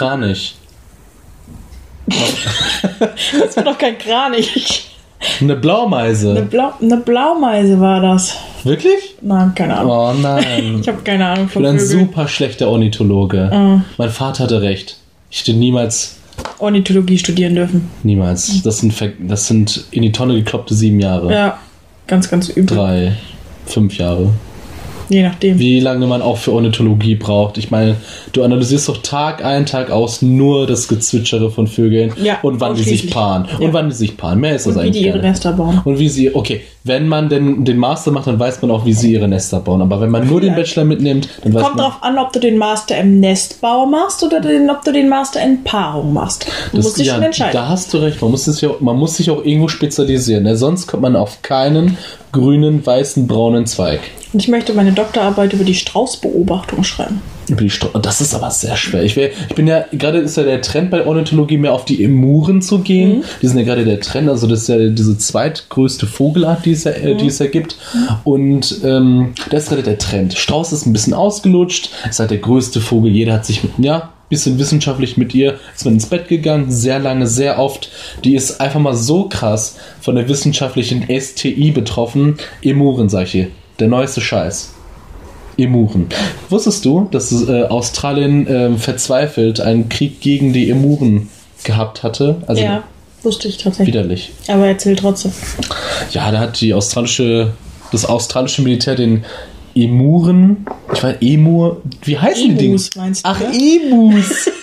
Kranich. Das war doch kein Kranich. Eine Blaumeise. Eine, Blau, eine Blaumeise war das. Wirklich? Nein, keine Ahnung. Oh nein. Ich habe keine Ahnung Ich von bin ein Vögeln. super schlechter Ornithologe. Ah. Mein Vater hatte recht. Ich hätte niemals, Ornithologie studieren dürfen. niemals. Das sind, das sind in die Tonne gekloppte sieben Jahre. Ja, ganz, ganz übel. Drei, fünf Jahre. Je nachdem. Wie lange man auch für Ornithologie braucht. Ich meine, du analysierst doch Tag ein, Tag aus nur das Gezwitschere von Vögeln Ja, und wann die sich paaren. Und Ja. wann die sich paaren. Mehr ist das Und wie eigentlich die ihre. Nester bauen. Und wie sie, okay, wenn man denn den Master macht, dann weiß man auch, wie sie ihre Nester bauen. Aber wenn man nur den. Bachelor mitnimmt, dann weiß Kommt man. drauf an, ob du den Master im Nestbau machst oder den, ob du den Master in Paarung machst. Du Das- musst dich ja, schon entscheiden. Da hast du recht. Man muss, es ja, man muss sich auch irgendwo spezialisieren. Ne? Sonst kommt man auf keinen grünen, weißen, braunen Zweig. Und ich möchte meine Doktorarbeit über die Straußbeobachtung schreiben. Über die Stro- Das ist aber sehr schwer. Ich, wär, ich bin ja, gerade ist ja der Trend bei Ornithologie mehr auf die Emuren zu gehen. Mhm. Die sind ja gerade der Trend, also das ist ja diese zweitgrößte Vogelart, die es ja, Mhm. äh, die es ja gibt. Und ähm, das ist gerade der Trend. Strauß ist ein bisschen ausgelutscht, ist halt der größte Vogel. Jeder hat sich, mit, ja, bisschen wissenschaftlich mit ihr, ist man ins Bett gegangen, sehr lange, sehr oft. Die ist einfach mal so krass von der wissenschaftlichen STI betroffen. Emuren, sag ich hier. Der neueste Scheiß. Emuren. Wusstest du, dass äh, Australien ähm, verzweifelt einen Krieg gegen die Emuren gehabt hatte? Also ja, wusste ich tatsächlich. widerlich. Aber erzähl trotzdem. Ja, da hat die australische, das australische Militär den Emuren, ich weiß, Emur, wie heißen die Emus Dinge? meinst du, Ach, ne? Emus.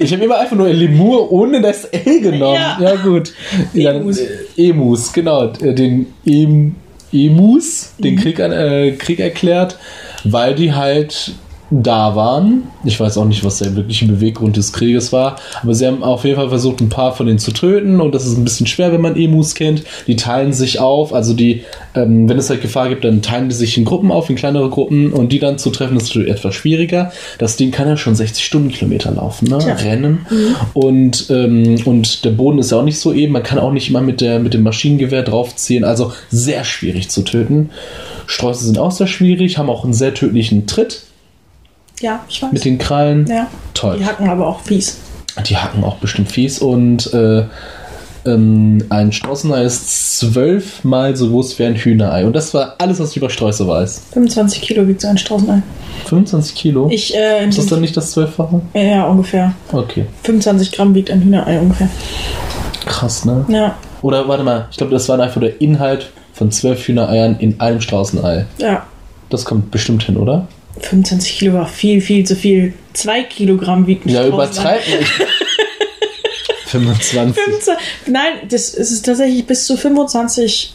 Ich habe immer einfach nur Lemur ohne das L genommen. Ja, Ja. gut. Ja, dann, Emus. äh, Emus, genau. äh, Den em, Emus, den Mhm. Krieg, äh, Krieg erklärt, weil die halt da waren. Ich weiß auch nicht, was der wirkliche Beweggrund des Krieges war, aber sie haben auf jeden Fall versucht, ein paar von denen zu töten und das ist ein bisschen schwer, wenn man Emus kennt. Die teilen sich auf, also die, ähm, wenn es halt Gefahr gibt, dann teilen die sich in Gruppen auf, in kleinere Gruppen und die dann zu treffen, ist natürlich etwas schwieriger. Das Ding kann ja schon 60 Stundenkilometer laufen, ne? Tja. Rennen. Und, ähm, und der Boden ist ja auch nicht so eben, man kann auch nicht immer mit, der, mit dem Maschinengewehr draufziehen, also sehr schwierig zu töten. Sträuße sind auch sehr schwierig, haben auch einen sehr tödlichen Tritt Ja, ich weiß. mit den Krallen. ja. Toll. Die hacken aber auch fies. Die hacken auch bestimmt fies und äh, ähm, ein Straußenei ist zwölfmal so groß wie ein Hühnerei. Und das war alles, was ich über Sträuße weiß. 25 Kilo wiegt so ein Straußenei. 25 Kilo? Ich, äh, ist das dann nicht das Zwölffache? ja, ungefähr. Okay. 25 Gramm wiegt ein Hühnerei ungefähr. Krass, ne? Ja, Oder warte mal, ich glaube, das war einfach der Inhalt von zwölf Hühnereiern in einem Straußenei. ja. Das kommt bestimmt hin, oder? 25 Kilo war viel, viel zu viel. 2 Kilogramm wiegt ein Ja, übertreib nicht. 25. 15, nein, das ist tatsächlich bis zu 25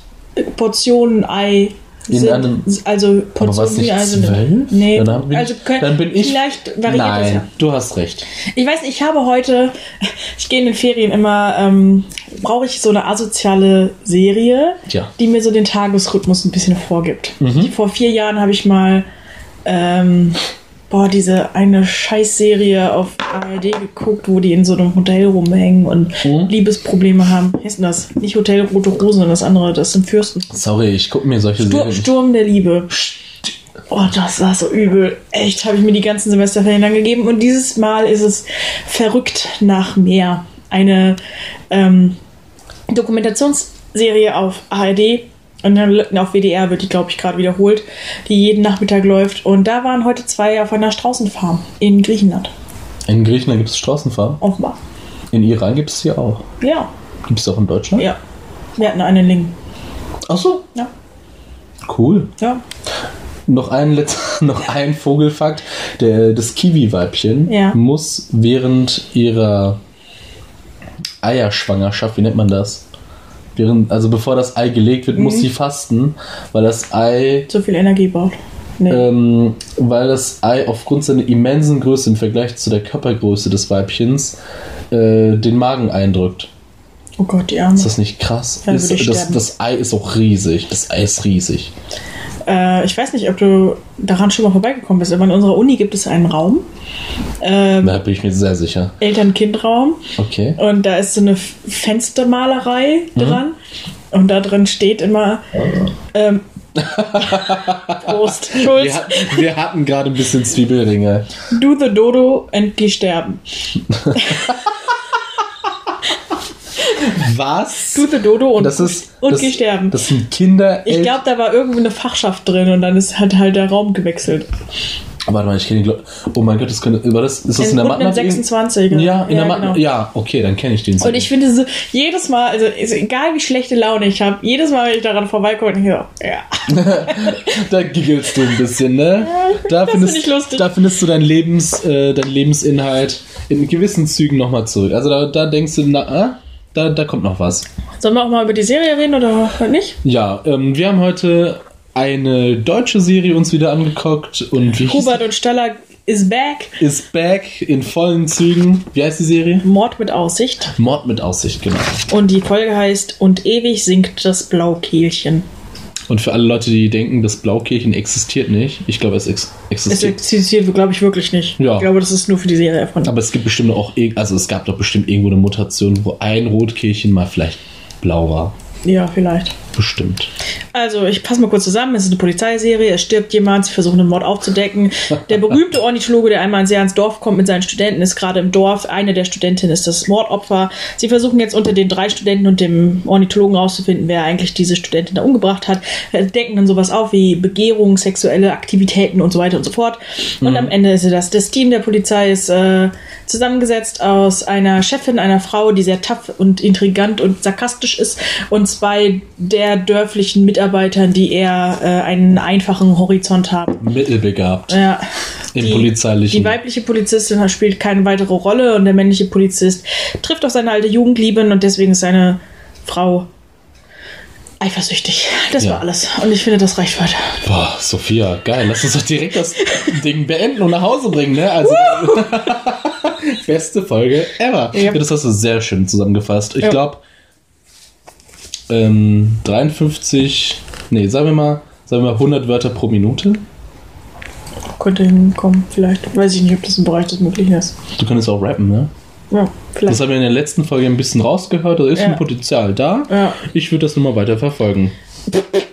Portionen Ei. In sind, einem- also Portionen Ei sind. zwölf? Nee, Ja, dann bin also können, dann bin ich. vielleicht variiert das Nein, ja. du hast recht. Ich weiß ich habe heute, ich gehe in den Ferien immer, ähm, brauche ich so eine asoziale Serie, Tja. die mir so den Tagesrhythmus ein bisschen vorgibt. Mhm. Vor vier Jahren habe ich mal, ähm, boah, diese eine Scheißserie auf ARD geguckt, wo die in so einem Hotel rumhängen und Mhm. Liebesprobleme haben. Wie heißt denn das? Nicht Hotel Rote Rose, sondern das andere, das sind Fürsten. Sorry, ich gucke mir solche Stur Serien. Sturm der Liebe. Oh, das war so übel. Echt, habe ich mir die ganzen Semesterferien lang gegeben. Und dieses Mal ist es verrückt nach mehr. Eine ähm, Dokumentationsserie auf ARD und dann auf WDR wird die, glaube ich, gerade wiederholt, die jeden Nachmittag läuft. Und da waren heute zwei auf einer Straußenfarm in Griechenland. In Griechenland gibt es Straßenfarben. Offenbar. In Iran gibt es die auch. Ja, Gibt es auch in Deutschland? ja. Wir hatten einen Ling. Ach so. Ja, Cool. ja. Noch ein letzter, noch ein Vogelfakt. Der, das Kiwi-Weibchen Ja. muss während ihrer Eierschwangerschaft, wie nennt man das? Während, also bevor das Ei gelegt wird, Mhm. muss sie fasten, weil das Ei, So viel Energie braucht. Nee. ähm, weil das Ei aufgrund seiner immensen Größe im Vergleich zu der Körpergröße des Weibchens äh, den Magen eindrückt. oh Gott, die Arme. Ist das nicht krass? Ich das, das Ei ist auch riesig. Das Ei ist riesig. Äh, ich weiß nicht, ob du daran schon mal vorbeigekommen bist, aber in unserer Uni gibt es einen Raum. Ähm, Da bin ich mir sehr sicher. Eltern-Kind-Raum. Okay. Und da ist so eine Fenstermalerei Mhm. dran. Und da drin steht immer, ähm, Prost. Schulz. Wir, hatten- wir hatten gerade ein bisschen Zwiebelringe. Do the Dodo and geh sterben. Was? Do the Dodo und, Das ist. und das, geh sterben. Das sind Kinder. ich glaube, da war irgendwo eine Fachschaft drin und dann ist halt, halt der Raum gewechselt. Warte mal, ich kenne. Glo- Oh mein Gott, das könnte. War das, ist das in der und mit Mathe? 26. Ja, in der Mathe. genau. Ja, okay, dann kenne ich den. Und ich finde so, jedes Mal, also egal wie schlechte Laune ich habe, jedes Mal, wenn ich daran vorbeikomme, ich so, ja. da giggelst du ein bisschen, ne? Da das findest, find ich lustig. da findest du dein Lebens, äh, dein Lebensinhalt in gewissen Zügen nochmal zurück. Also da, da denkst du, na, äh, da, da kommt noch was. Sollen wir auch mal über die Serie reden oder halt nicht? Ja, ähm, wir haben heute eine deutsche Serie uns wieder angeguckt und wie Hubert und Stella is back. ist back in vollen Zügen. Wie heißt die Serie? Mord mit Aussicht. Mord mit Aussicht, genau. Und die Folge heißt Und ewig singt das Blaukehlchen. Und für alle Leute, die denken, das Blaukirchen existiert nicht, ich glaube, es ex Es existiert. existiert, glaube ich, wirklich nicht. Ja. Ich glaube, das ist nur für die Serie erfunden. Aber es gibt bestimmt auch, also es gab doch bestimmt irgendwo eine Mutation, wo ein Rotkehlchen mal vielleicht blau war. Ja, vielleicht. Bestimmt. Also, ich passe mal kurz zusammen. Es ist eine Polizeiserie. Es stirbt jemand. Sie versuchen, einen Mord aufzudecken. Der berühmte Ornithologe, der einmal sehr ins Dorf kommt mit seinen Studenten, ist gerade im Dorf. Eine der Studentinnen ist das Mordopfer. Sie versuchen jetzt unter den drei Studenten und dem Ornithologen rauszufinden, wer eigentlich diese Studentin da umgebracht hat. Äh, Decken dann sowas auf wie Begehung, sexuelle Aktivitäten und so weiter und so fort. Und am Ende ist das. Das Team der Polizei ist äh, zusammengesetzt aus einer Chefin, einer Frau, die sehr tough und intrigant und sarkastisch ist, und zwei der dörflichen Mitarbeitern, die eher äh, einen einfachen Horizont haben. Mittelbegabt. Ja. Im Die- polizeilichen. Die weibliche Polizistin spielt keine weitere Rolle und der männliche Polizist trifft auf seine alte Jugendliebe und deswegen ist seine Frau eifersüchtig. Das Ja. war alles. Und ich finde, das reicht weiter. Boah, Sophia, geil. Lass uns doch direkt das Ding beenden und nach Hause bringen, ne? Also. Beste Folge ever. Ja, das hast du sehr schön zusammengefasst. Ich Ja. glaube, ähm, 53, nee, sagen wir mal, sagen wir mal 100 Wörter pro Minute. Könnte hinkommen, vielleicht. Weiß ich nicht, ob das im Bereich des Möglichen ist. Du könntest auch rappen, ne? Ja, Das vielleicht. haben wir in der letzten Folge ein bisschen rausgehört. Da ist Ja. ein Potenzial da. Ja. Ich würde das nochmal weiter verfolgen.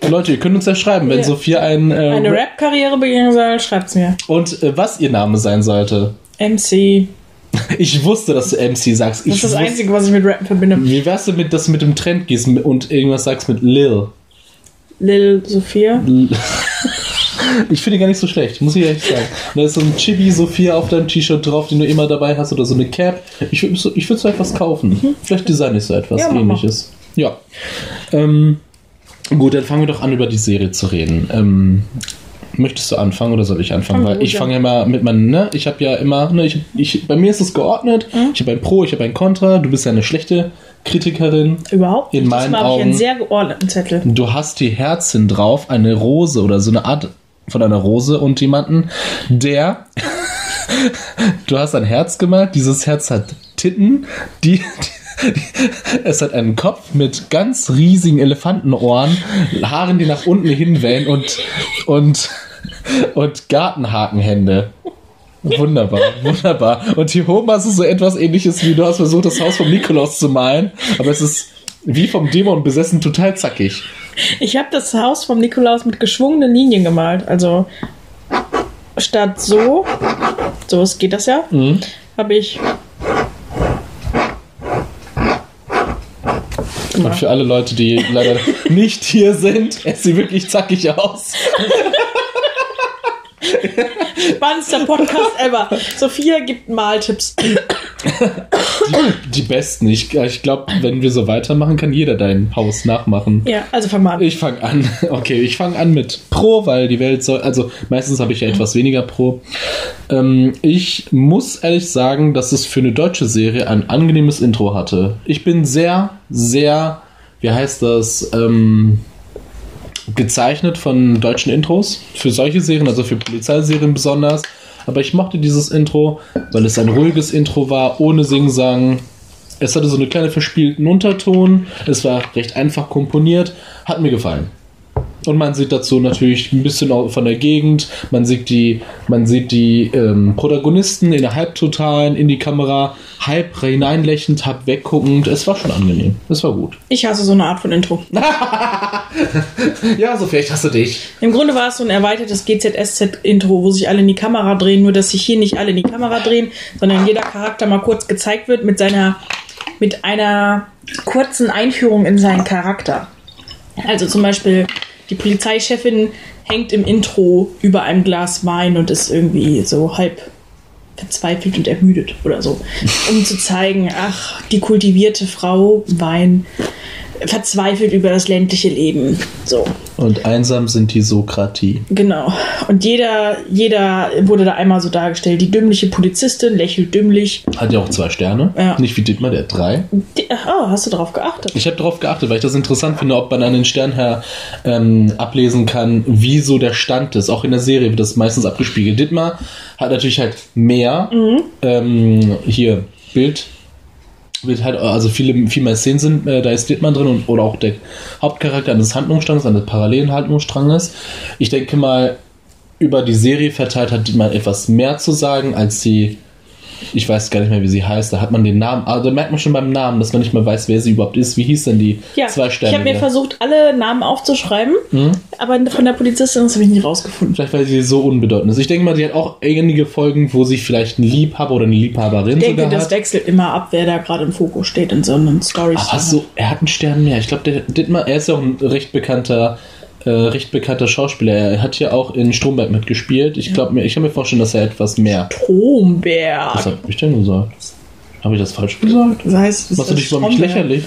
Leute, ihr könnt uns ja schreiben, wenn Ja. Sophia ein. Äh, Eine Rap-Karriere beginnen soll, schreibt's mir. Und äh, was ihr Name sein sollte. MC. Ich wusste, dass du MC sagst. Das Ich ist das Einzige, was ich mit Rappen verbinde. Wie wär's denn mit, dass du mit dem Trend gehst und irgendwas sagst mit Lil? Lil Sophia. Ich finde die gar nicht so schlecht, muss ich ehrlich sagen. Da ist so ein Chibi Sophia auf deinem T-Shirt drauf, den du immer dabei hast, oder so eine Cap. Ich würde so, ich würd so etwas kaufen. Vielleicht design ich so etwas Ja, ähnliches. Ja. Ähm, gut, dann fangen wir doch an, über die Serie zu reden. Ähm, möchtest du anfangen oder soll ich anfangen? Fang Weil ich an. fange ja immer mit meinem, ne? Ich habe ja immer, ne, ich, ich, bei mir ist es geordnet. Mhm. Ich habe ein Pro, ich habe ein Contra. Du bist ja eine schlechte Kritikerin. Überhaupt In nicht. meinen Diesmal habe ich einen sehr geordneten Zettel. Du hast die Herzen drauf, eine Rose oder so eine Art von einer Rose und jemanden, der. du hast ein Herz gemalt, dieses Herz hat Titten, die. die es hat einen Kopf mit ganz riesigen Elefantenohren, Haaren, die nach unten hinwellen und, und, und Gartenhakenhände. Wunderbar, wunderbar. Und hier oben hast du so etwas ähnliches wie du hast versucht, das Haus vom Nikolaus zu malen, aber es ist wie vom Dämon besessen total zackig. Ich habe das Haus vom Nikolaus mit geschwungenen Linien gemalt. Also statt so, so es geht das ja, Mhm. habe ich. Und für alle Leute, die leider nicht hier sind, es sieht wirklich zackig aus. Spannendster Podcast ever. Sophia gibt Maltipps. Die, die besten. Ich, ich glaube, wenn wir so weitermachen, kann jeder dein Haus nachmachen. Ja, also fang mal an. Ich fange an. Okay, ich fange an mit Pro, weil die Welt soll. Also meistens habe ich ja etwas weniger Pro. Ähm, ich muss ehrlich sagen, dass es für eine deutsche Serie ein angenehmes Intro hatte. Ich bin sehr, sehr, wie heißt das, ähm, gezeichnet von deutschen Intros. Für solche Serien, also für Polizeiserien besonders. Aber ich mochte dieses Intro, weil es ein ruhiges Intro war, ohne Singsang. Es hatte so eine kleine verspielten Unterton. Es war recht einfach komponiert. Hat mir gefallen. Und man sieht dazu natürlich ein bisschen auch von der Gegend. Man sieht die, man sieht die ähm, Protagonisten in der Halbtotalen in die Kamera, halb hineinlächelnd, halb wegguckend. Es war schon angenehm. Es war gut. Ich hasse so eine Art von Intro. ja, so vielleicht hast du dich. Im Grunde war es so ein erweitertes GZSZ-Intro, wo sich alle in die Kamera drehen, nur dass sich hier nicht alle in die Kamera drehen, sondern jeder Charakter mal kurz gezeigt wird mit seiner, mit einer kurzen Einführung in seinen Charakter. Also zum Beispiel die Polizeichefin hängt im Intro über einem Glas Wein und ist irgendwie so halb verzweifelt und ermüdet oder so, um zu zeigen, ach, die kultivierte Frau Wein verzweifelt über das ländliche Leben. So. Und einsam sind die Sokratie. Genau. Und jeder, jeder wurde da einmal so dargestellt. Die dümmliche Polizistin lächelt dümmlich. Hat ja auch zwei Sterne. Ja. Nicht wie Dittmar, der hat drei. Die, oh, hast du darauf geachtet? Ich habe darauf geachtet, weil ich das interessant finde, ob man an den Stern her ähm, ablesen kann, wie so der Stand ist. Auch in der Serie wird das meistens abgespiegelt. Dittmar hat natürlich halt mehr ähm, hier Bild. Wird halt, also viele, viel mehr Szenen sind, äh, da ist Dittmann drin und, oder auch der Hauptcharakter eines Handlungsstranges, eines parallelen Handlungsstranges. Ich denke mal, über die Serie verteilt hat Dittmann etwas mehr zu sagen, als die, ich weiß gar nicht mehr, wie sie heißt, da hat man den Namen, also da merkt man schon beim Namen, dass man nicht mehr weiß, wer sie überhaupt ist. Wie hieß denn die Ja, zwei ich Sterne? habe mir versucht, alle Namen aufzuschreiben, aber von der Polizistin das habe ich nicht rausgefunden. Vielleicht, weil sie so unbedeutend ist. Ich denke mal, die hat auch einige Folgen, wo sie vielleicht einen Liebhaber oder eine Liebhaberin Ich denke, das hat. wechselt immer ab, wer da gerade im Fokus steht in so einem Stories. Aber so, er hat einen Stern mehr. Ich glaube, der Dittmar, er ist ja auch ein recht bekannter, äh, recht bekannter Schauspieler. Er hat ja auch in Stromberg mitgespielt. Ich glaube mir, ich kann mir vorstellen, dass er etwas mehr. Was Stromberg. habe ich denn gesagt? Habe ich das falsch gesagt? Das heißt, das Machst du dich über mich lächerlich?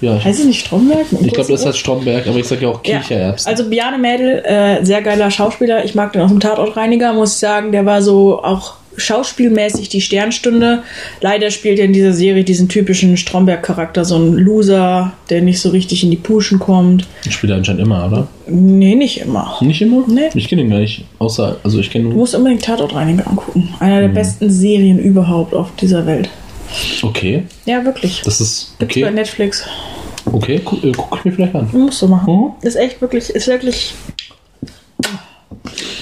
Ja, ich, Heißt es nicht Stromberg? ich glaube, das heißt Stromberg, aber ich sage ja auch Ja, Kichererbsen. also Bjarne Mädel, äh, sehr geiler Schauspieler. Ich mag den aus dem Tatortreiniger, muss ich sagen. Der war so auch schauspielmäßig die Sternstunde. Leider spielt er in dieser Serie diesen typischen Stromberg-Charakter, so ein Loser, der nicht so richtig in die Puschen kommt. Ich spiele anscheinend immer, oder? Nee, nicht immer. Nicht immer? Nee. Ich kenne ihn gar nicht. Außer, also ich kenne Du musst unbedingt Tatortreiniger angucken. Einer Mhm. der besten Serien überhaupt auf dieser Welt. Okay, Ja, wirklich. das ist Gibt's bei okay. Netflix. Okay, guck, äh, guck ich mir vielleicht an. Musst du machen. Mhm. Ist echt wirklich, ist wirklich.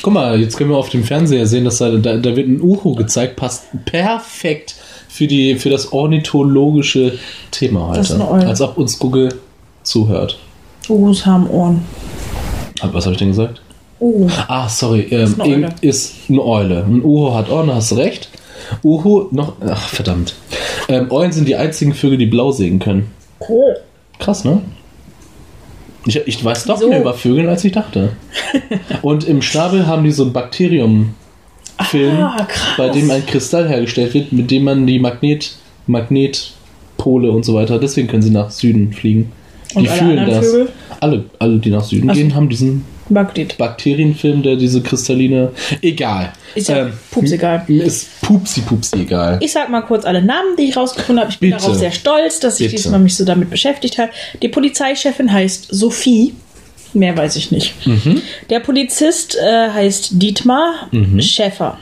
Guck mal, jetzt können wir auf dem Fernseher sehen, dass da, da, da wird ein Uhu gezeigt, passt perfekt für, die, für das ornithologische Thema Das ist heute. Als ob uns Google zuhört. Uhus haben Ohren. Hab- Was habe ich denn gesagt? Uh. Ah, sorry, ähm, Ist eine Eule. Ein Uhu hat Ohren, hast du recht. Uhu noch. Ach, verdammt. Ähm, Eulen sind die einzigen Vögel, die blau sehen können. Cool. Krass, ne? Ich, ich weiß doch Wieso? mehr über Vögel, als ich dachte. Und im Schnabel haben die so ein Bakterium-Film, Ah, krass. bei dem ein Kristall hergestellt wird, mit dem man die Magnet, Magnetpole und so weiter, deswegen können sie nach Süden fliegen. Und die fühlen das. Vögel? Alle, alle, die nach Süden Ach so. gehen, haben diesen Magnet. Bakterienfilm, der diese kristalline. Egal. Ist ja pups egal. Ist pupsi pupsi egal. Ich sag mal kurz alle Namen, die ich rausgefunden habe. Ich bin Bitte. darauf sehr stolz, dass ich Bitte. diesmal mich so damit beschäftigt habe. Die Polizeichefin heißt Sophie. Mehr weiß ich nicht. Mhm. Der Polizist äh, heißt Dietmar Schäffer.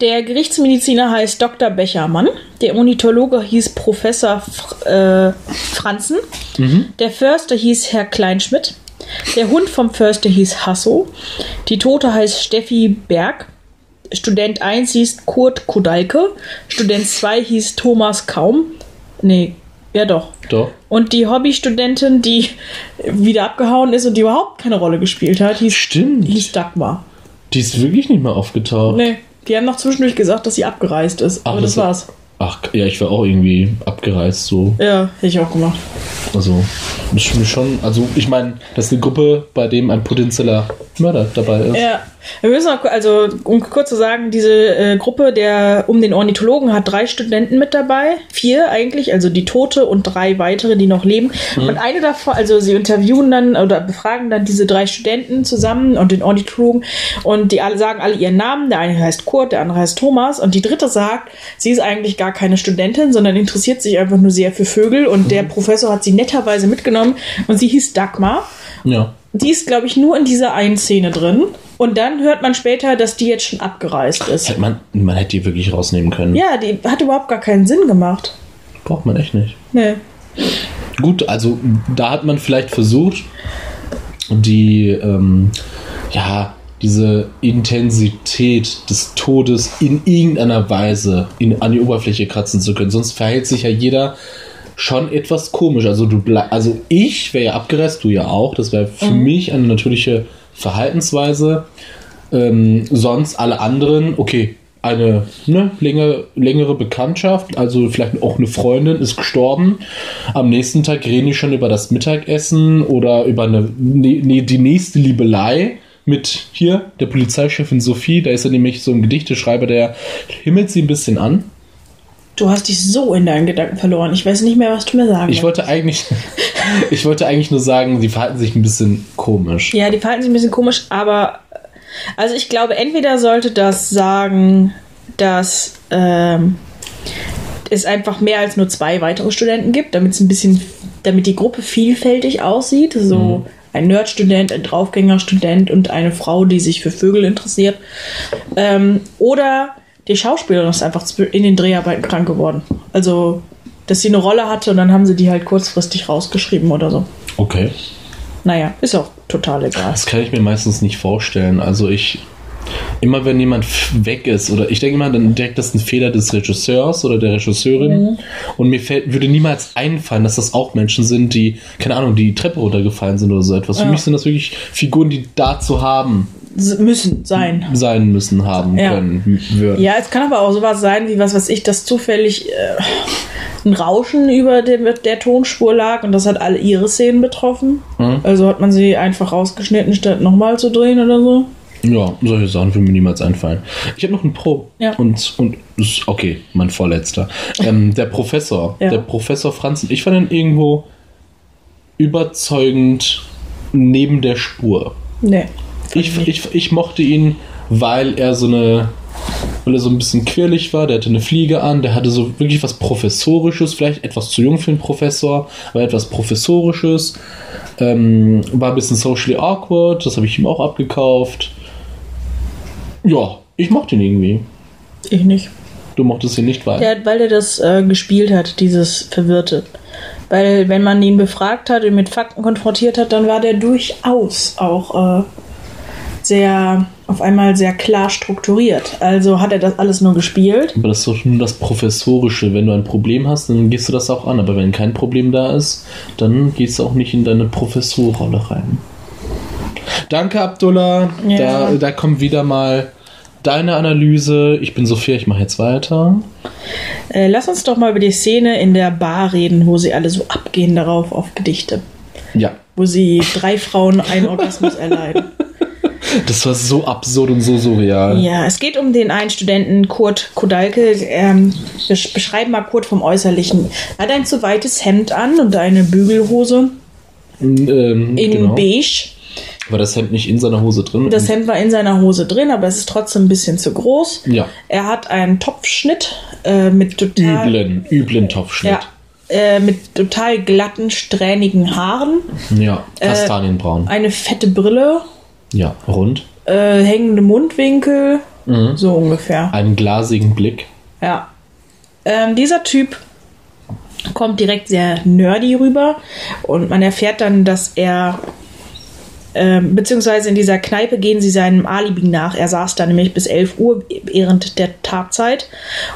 Der Gerichtsmediziner heißt Dr. Bechermann. Der Ornithologe hieß Professor Fr äh, Franzen. Der Förster hieß Herr Kleinschmidt. Der Hund vom Förster hieß Hasso. Die Tote heißt Steffi Berg. Student 1 hieß Kurt Kodalke. Student 2 hieß Thomas Kaum. Nee, ja doch. Doch. Und die Hobbystudentin, die wieder abgehauen ist und die überhaupt keine Rolle gespielt hat, hieß, Stimmt. hieß Dagmar. Die ist wirklich nicht mehr aufgetaucht. Nee, die haben noch zwischendurch gesagt, dass sie abgereist ist. Aber das, das- war's. Ach, ja, ich war auch irgendwie abgereist, so. Ja, hätte ich auch gemacht. Also, das ist mir schon. Also, ich meine, das ist eine Gruppe, bei dem ein potenzieller Mörder dabei ist. Ja, wir müssen noch, also um kurz zu sagen, diese äh, Gruppe der um den Ornithologen hat drei Studenten mit dabei, vier eigentlich, also die Tote und drei weitere, die noch leben. Und eine davon, also sie interviewen dann oder befragen dann diese drei Studenten zusammen und den Ornithologen und die alle sagen alle ihren Namen. Der eine heißt Kurt, der andere heißt Thomas und die dritte sagt, sie ist eigentlich gar keine Studentin, sondern interessiert sich einfach nur sehr für Vögel und der Professor hat sie netterweise mitgenommen und sie hieß Dagmar. Ja. Die ist, glaube ich, nur in dieser einen Szene drin. Und dann hört man später, dass die jetzt schon abgereist ist. Hätte man, man hätte die wirklich rausnehmen können. Ja, die hat überhaupt gar keinen Sinn gemacht. Braucht man echt nicht. Nee. Gut, also da hat man vielleicht versucht, die, ähm, ja, diese Intensität des Todes in irgendeiner Weise in, an die Oberfläche kratzen zu können. Sonst verhält sich ja jeder schon etwas komisch. Also du also ich wäre ja abgereist, du ja auch. Das wäre für Mhm. mich eine natürliche Verhaltensweise. Ähm, sonst alle anderen, okay, eine ne, längere, längere Bekanntschaft, also vielleicht auch eine Freundin ist gestorben. Am nächsten Tag reden die schon über das Mittagessen oder über eine, ne, ne, die nächste Liebelei mit hier, der Polizeichefin Sophie. Da ist er nämlich so ein Gedichteschreiber, der himmelt sie ein bisschen an. Du hast dich so in deinen Gedanken verloren. Ich weiß nicht mehr, was du mir sagen Ich wollte eigentlich, ich wollte eigentlich nur sagen, sie verhalten sich ein bisschen komisch. Ja, die verhalten sich ein bisschen komisch, aber also ich glaube, entweder sollte das sagen, dass ähm, es einfach mehr als nur zwei weitere Studenten gibt, damit es ein bisschen, damit die Gruppe vielfältig aussieht. So ein Nerdstudent, ein Draufgängerstudent und eine Frau, die sich für Vögel interessiert. Ähm, oder die Schauspielerin ist einfach in den Dreharbeiten krank geworden. Also, dass sie eine Rolle hatte und dann haben sie die halt kurzfristig rausgeschrieben oder so. Okay. Naja, ist auch total egal. Das kann ich mir meistens nicht vorstellen. Also ich, immer wenn jemand weg ist, oder ich denke immer dann direkt, das ist ein Fehler des Regisseurs oder der Regisseurin. Und mir fällt, würde niemals einfallen, dass das auch Menschen sind, die, keine Ahnung, die Treppe runtergefallen sind oder so etwas. Für Ja. mich sind das wirklich Figuren, die da zu haben S- Müssen sein. sein müssen, haben Ja. können, würden. Ja, es kann aber auch sowas sein, wie was weiß ich, dass zufällig äh, ein Rauschen über dem, der Tonspur lag und das hat alle ihre Szenen betroffen. Mhm. Also hat man sie einfach rausgeschnitten, statt nochmal zu drehen oder so. Ja, solche Sachen würden mir niemals einfallen. Ich habe noch einen Pro. Ja. Und, und ist- okay, mein vorletzter. Ähm, der Professor. Ja. Der Professor Franzen. Ich fand ihn irgendwo überzeugend neben der Spur. Nee. Ich, ich, ich mochte ihn, weil er so eine. Weil er so ein bisschen quirlig war, der hatte eine Fliege an, der hatte so wirklich was Professorisches, vielleicht etwas zu jung für einen Professor, aber etwas Professorisches. Ähm, war ein bisschen socially awkward, das habe ich ihm auch abgekauft. Ja, ich mochte ihn irgendwie. Ich nicht. Du mochtest ihn nicht, weil. Der, weil er das äh, gespielt hat, dieses Verwirrte. Weil, wenn man ihn befragt hat und mit Fakten konfrontiert hat, dann war der durchaus auch äh, sehr, auf einmal sehr klar strukturiert. Also hat er das alles nur gespielt. Aber das ist doch nur das Professorische. Wenn du ein Problem hast, dann gehst du das auch an. Aber wenn kein Problem da ist, dann gehst du auch nicht in deine Professorrolle rein. Danke, Abdullah. Ja. Da, da kommt wieder mal deine Analyse. Ich bin Sophia, ich mache jetzt weiter. Äh, lass uns doch mal über die Szene in der Bar reden, wo sie alle so abgehen darauf auf Gedichte. Ja, Wo sie drei Frauen einen Orgasmus erleiden. das war so absurd und so surreal. Ja, es geht um den einen Studenten, Kurt Kodalke. Ähm, beschreiben mal Kurt vom Äußerlichen. Er hat ein zu weites Hemd an und eine Bügelhose Ähm, in genau. beige. War das Hemd nicht in seiner Hose drin? Das Hemd war in seiner Hose drin, aber es ist trotzdem ein bisschen zu groß. Ja. Er hat einen Topfschnitt äh, mit total Üblen, üblen Topfschnitt. ja, äh, mit total glatten, strähnigen Haaren, Ja, Kastanienbraun. eine fette Brille, ja, rund. äh, hängende Mundwinkel, Mhm. so ungefähr. Einen glasigen Blick. Ja. Ähm, dieser Typ kommt direkt sehr nerdy rüber und man erfährt dann, dass er ähm, beziehungsweise in dieser Kneipe gehen sie seinem Alibi nach. Er saß da nämlich bis 11 Uhr während der Tatzeit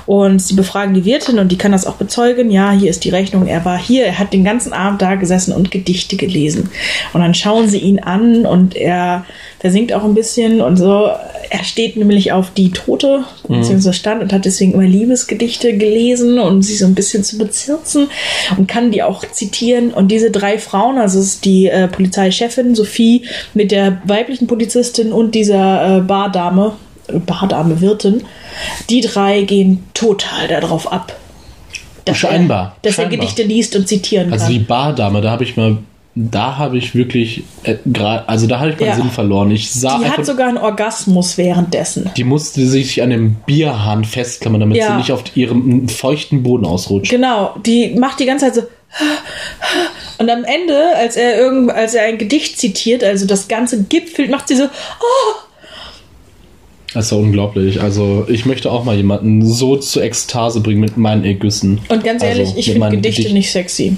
und sie befragen die Wirtin und die kann das auch bezeugen. Ja, hier ist die Rechnung. Er war hier, er hat den ganzen Abend da gesessen und Gedichte gelesen. Und dann schauen sie ihn an und er versinkt auch ein bisschen und so. Er steht nämlich auf die Tote, beziehungsweise stand und hat deswegen immer Liebesgedichte gelesen, um sie so ein bisschen zu bezirzen und kann die auch zitieren. Und diese drei Frauen, also es ist die äh, Polizeichefin Sophie mit der weiblichen Polizistin und dieser äh, Bardame, Bardame Wirtin, die drei gehen total darauf ab. dass Scheinbar, Er, dass scheinbar. er Gedichte liest und zitieren Also kann. die Bardame, da habe ich mal, da habe ich wirklich, äh, also da habe ich meinen Ja. Sinn verloren. Ich sah Die einfach, hat sogar einen Orgasmus währenddessen. die musste sich an dem Bierhahn festklammern, damit Ja. sie nicht auf ihrem feuchten Boden ausrutscht. Genau, die macht die ganze Zeit so. Und am Ende, als er irgend, als er ein Gedicht zitiert, also das ganze gipfelt, macht sie so, oh, Das ist ja unglaublich. Also ich möchte auch mal jemanden so zur Ekstase bringen mit meinen Ergüssen. Und ganz Also, ehrlich, ich mit finde Gedichte Gedichten. nicht sexy.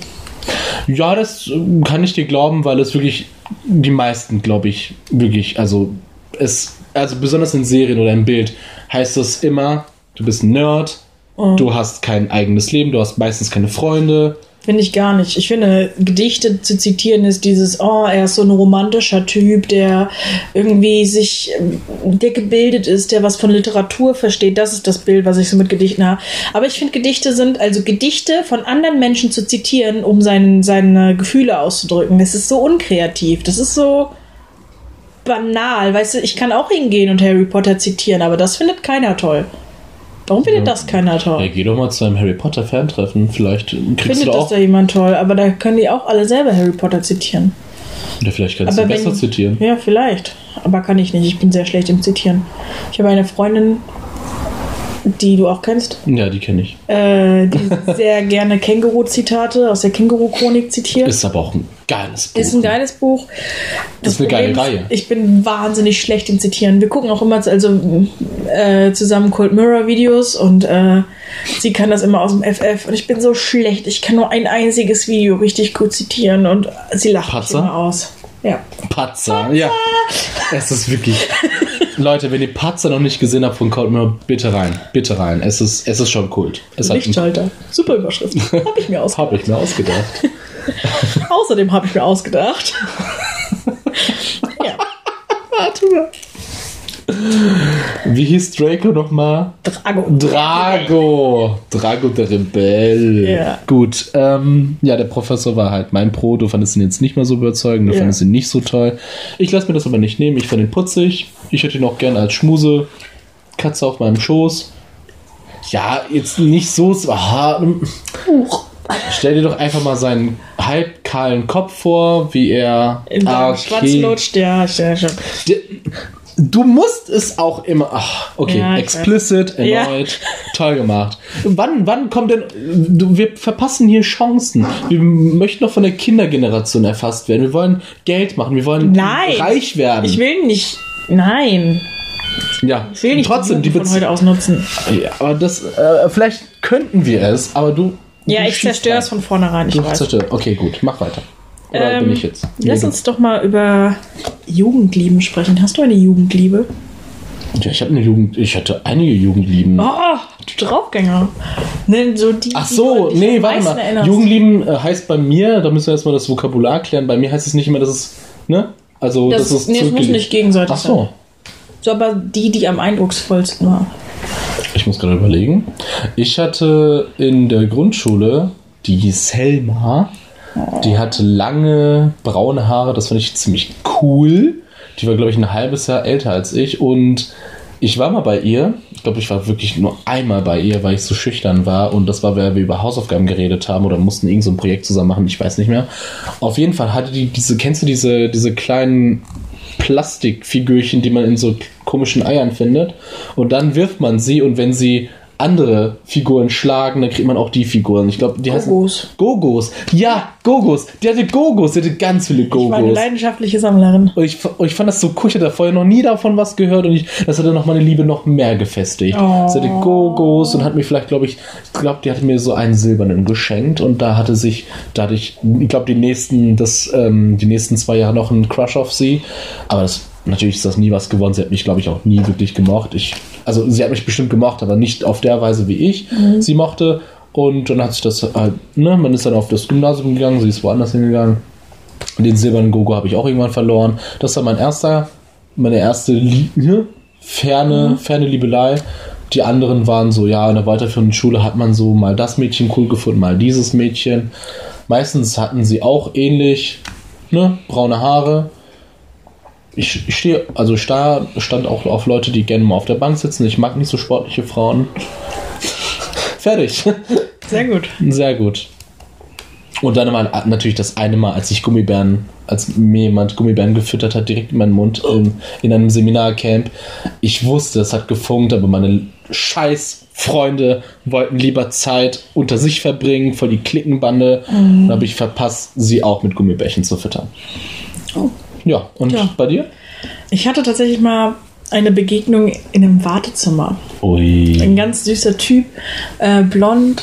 Ja, das äh, kann ich dir glauben, weil es wirklich die meisten, glaube ich, wirklich, also es, also besonders in Serien oder im Bild heißt es immer, du bist ein Nerd, Oh. du hast kein eigenes Leben, du hast meistens keine Freunde, Finde ich gar nicht. Ich finde, Gedichte zu zitieren ist dieses, oh, er ist so ein romantischer Typ, der irgendwie sich, ähm, der gebildet ist, der was von Literatur versteht. Das ist das Bild, was ich so mit Gedichten habe. Aber ich finde, Gedichte sind, also Gedichte von anderen Menschen zu zitieren, um sein, seine Gefühle auszudrücken. Das ist so unkreativ. Das ist so banal. Weißt du, ich kann auch hingehen und Harry Potter zitieren, aber das findet keiner toll. Warum findet Ja. das keiner toll? Ja, geh doch mal zu einem Harry Potter Fan-Treffen. Vielleicht kriegst Findet du da das auch. da jemand toll, aber da können die auch alle selber Harry Potter zitieren. Oder vielleicht kannst Aber du wenn- besser zitieren. Ja, vielleicht. Aber kann ich nicht. Ich bin sehr schlecht im Zitieren. Ich habe eine Freundin, die du auch kennst, Ja, die kenne ich. äh, die sehr gerne Känguru-Zitate aus der Känguru-Chronik zitiert. Ist aber auch ein geiles Buch. Ist ein geiles Buch. Das ist eine geile Problem Reihe. Ich bin wahnsinnig schlecht im Zitieren. Wir gucken auch immer also, äh, zusammen Cold Mirror Videos und äh, sie kann das immer aus dem FF und ich bin so schlecht. Ich kann nur ein einziges Video richtig gut zitieren und sie lacht mich Patzer? immer aus. Ja. Patzer. Ja. Es ist wirklich. Leute, wenn ihr Patzer noch nicht gesehen habt von Cold Mirror, bitte rein. Bitte rein. Es ist, es ist schon Kult. Es Lichtschalter. Super Überschrift. Habe ich mir ausgedacht. Habe ich mir ausgedacht. Außerdem habe ich mir ausgedacht. ja. Warte mal. Wie hieß Draco nochmal? Drago. Drago. Drago der Rebell. Ja. Gut. Ähm, ja, der Professor war halt mein Pro. Du fandest ihn jetzt nicht mal so überzeugend. Du Ja. fandest ihn nicht so toll. Ich lasse mir das aber nicht nehmen. Ich fand ihn putzig. Ich hätte ihn auch gerne als Schmuse. Katze auf meinem Schoß. Ja, jetzt nicht so. Aha, Stell dir doch einfach mal seinen halbkahlen Kopf vor, wie er. In seinem Ah, Schwanz lutscht. Ja, ich ja schon. Du musst es auch immer. Ach, okay, Ja, explicit, Ja. erneut. Toll gemacht. Wann, wann kommt denn. Du, wir verpassen hier Chancen. Wir möchten noch von der Kindergeneration erfasst werden. Wir wollen Geld machen. Wir wollen Nein. reich werden. Ich will nicht. Nein. ja, Ich will nicht trotzdem die Jugend von heute ausnutzen. ja, aber das. Äh, vielleicht könnten wir es, aber du. Ja, du ich zerstöre es von vornherein. Ich Du weiß. zerstörst. Okay, gut, mach weiter. Oder Ähm, bin ich jetzt? Lass uns doch mal über Jugendlieben sprechen. Hast du eine Jugendliebe? Ja, ich habe eine Jugend. Ich hatte einige Jugendlieben. Oh, du Draufgänger. Ne, so die, Ach die so, dich nee, warte mal. erinnerst. Jugendlieben äh, heißt bei mir, da müssen wir erstmal das Vokabular klären. Bei mir heißt es nicht immer, dass es, ne? Also, Das, das, ist nee, es muss nicht gegenseitig Ach so, sein. So, aber die, die am eindrucksvollsten war. ich muss gerade überlegen. Ich hatte in der Grundschule die Selma. Die hatte lange braune Haare, das fand ich ziemlich cool. Die war, glaube ich, ein halbes Jahr älter als ich und ich war mal bei ihr. Ich glaube, ich war wirklich nur einmal bei ihr, weil ich so schüchtern war. Und das war, weil wir über Hausaufgaben geredet haben oder mussten irgend so ein Projekt zusammen machen. Ich weiß nicht mehr. Auf jeden Fall hatte die diese, kennst du diese, diese kleinen Plastikfigürchen, die man in so komischen Eiern findet? Und dann wirft man sie und wenn sie andere Figuren schlagen, dann kriegt man auch die Figuren. Ich glaube, die heißen Gogos. Gogos. Ja, Gogos. Die hatte Gogos. Die hatte ganz viele Ich war eine Gogos. leidenschaftliche Sammlerin. Und ich, und ich fand das so cool. Ich hatte vorher noch nie davon was gehört und ich, das hat dann noch meine Liebe noch mehr gefestigt. Oh. Sie hatte Gogos und hat mir vielleicht, glaube ich, ich glaube, die hatte mir so einen silbernen geschenkt und da hatte sich, da hatte ich, ich glaube, die nächsten, das, ähm, die nächsten zwei Jahre noch einen Crush auf sie. Aber das, natürlich ist das nie was geworden. Sie hat mich, glaube ich, auch nie wirklich gemocht. Ich, also sie hat mich bestimmt gemocht, aber nicht auf der Weise, wie ich sie mochte. Und dann hat sich das halt, ne, man ist dann auf das Gymnasium gegangen, sie ist woanders hingegangen. Den silbernen Gogo habe ich auch irgendwann verloren. Das war mein erster, meine erste Liebe, ferne, ferne Liebelei. Die anderen waren so, ja, in der weiterführenden Schule hat man so mal das Mädchen cool gefunden, mal dieses Mädchen. Meistens hatten sie auch ähnlich, ne, braune Haare. Ich, ich stehe, also ich sta- stand auch auf Leute, die gerne mal auf der Bank sitzen. Ich mag nicht so sportliche Frauen. Fertig. Sehr gut. Sehr gut. Und dann war natürlich das eine Mal, als ich Gummibären, als mir jemand Gummibären gefüttert hat, direkt in meinen Mund in, in einem Seminarcamp. Ich wusste, es hat gefunkt, aber meine scheiß Freunde wollten lieber Zeit unter sich verbringen, voll die Klickenbande. Dann habe ich verpasst, sie auch mit Gummibärchen zu füttern. Oh. Ja, und Ja. bei dir? Ich hatte tatsächlich mal eine Begegnung in einem Wartezimmer. Ui. Ein ganz süßer Typ, äh, blond,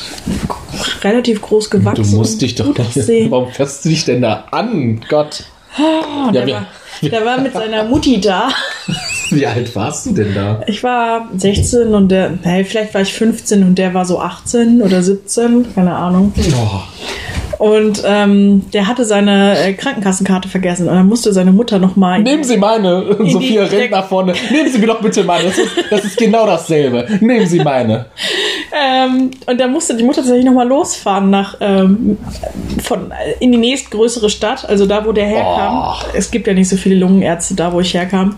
relativ groß Du gewachsen. musst dich doch. gut aussehen. Warum fährst du dich denn da an? Gott. Oh, Ja, der, war, der war mit seiner Mutti da. Wie alt warst du denn da? Ich war 16 und der, hey, vielleicht war ich 15 und der war so 18 oder 17, keine Ahnung. Oh, Und ähm, der hatte seine äh, Krankenkassenkarte vergessen und dann musste seine Mutter nochmal. Nehmen Sie meine. Und Sophia rennt nach vorne. Nehmen Sie mir doch bitte meine. Das ist, das ist genau dasselbe. Nehmen Sie meine. Ähm, und da musste die Mutter tatsächlich nochmal losfahren nach ähm, von in die nächstgrößere Stadt, also da, wo der herkam. Oh. Es gibt ja nicht so viele Lungenärzte da, wo ich herkam.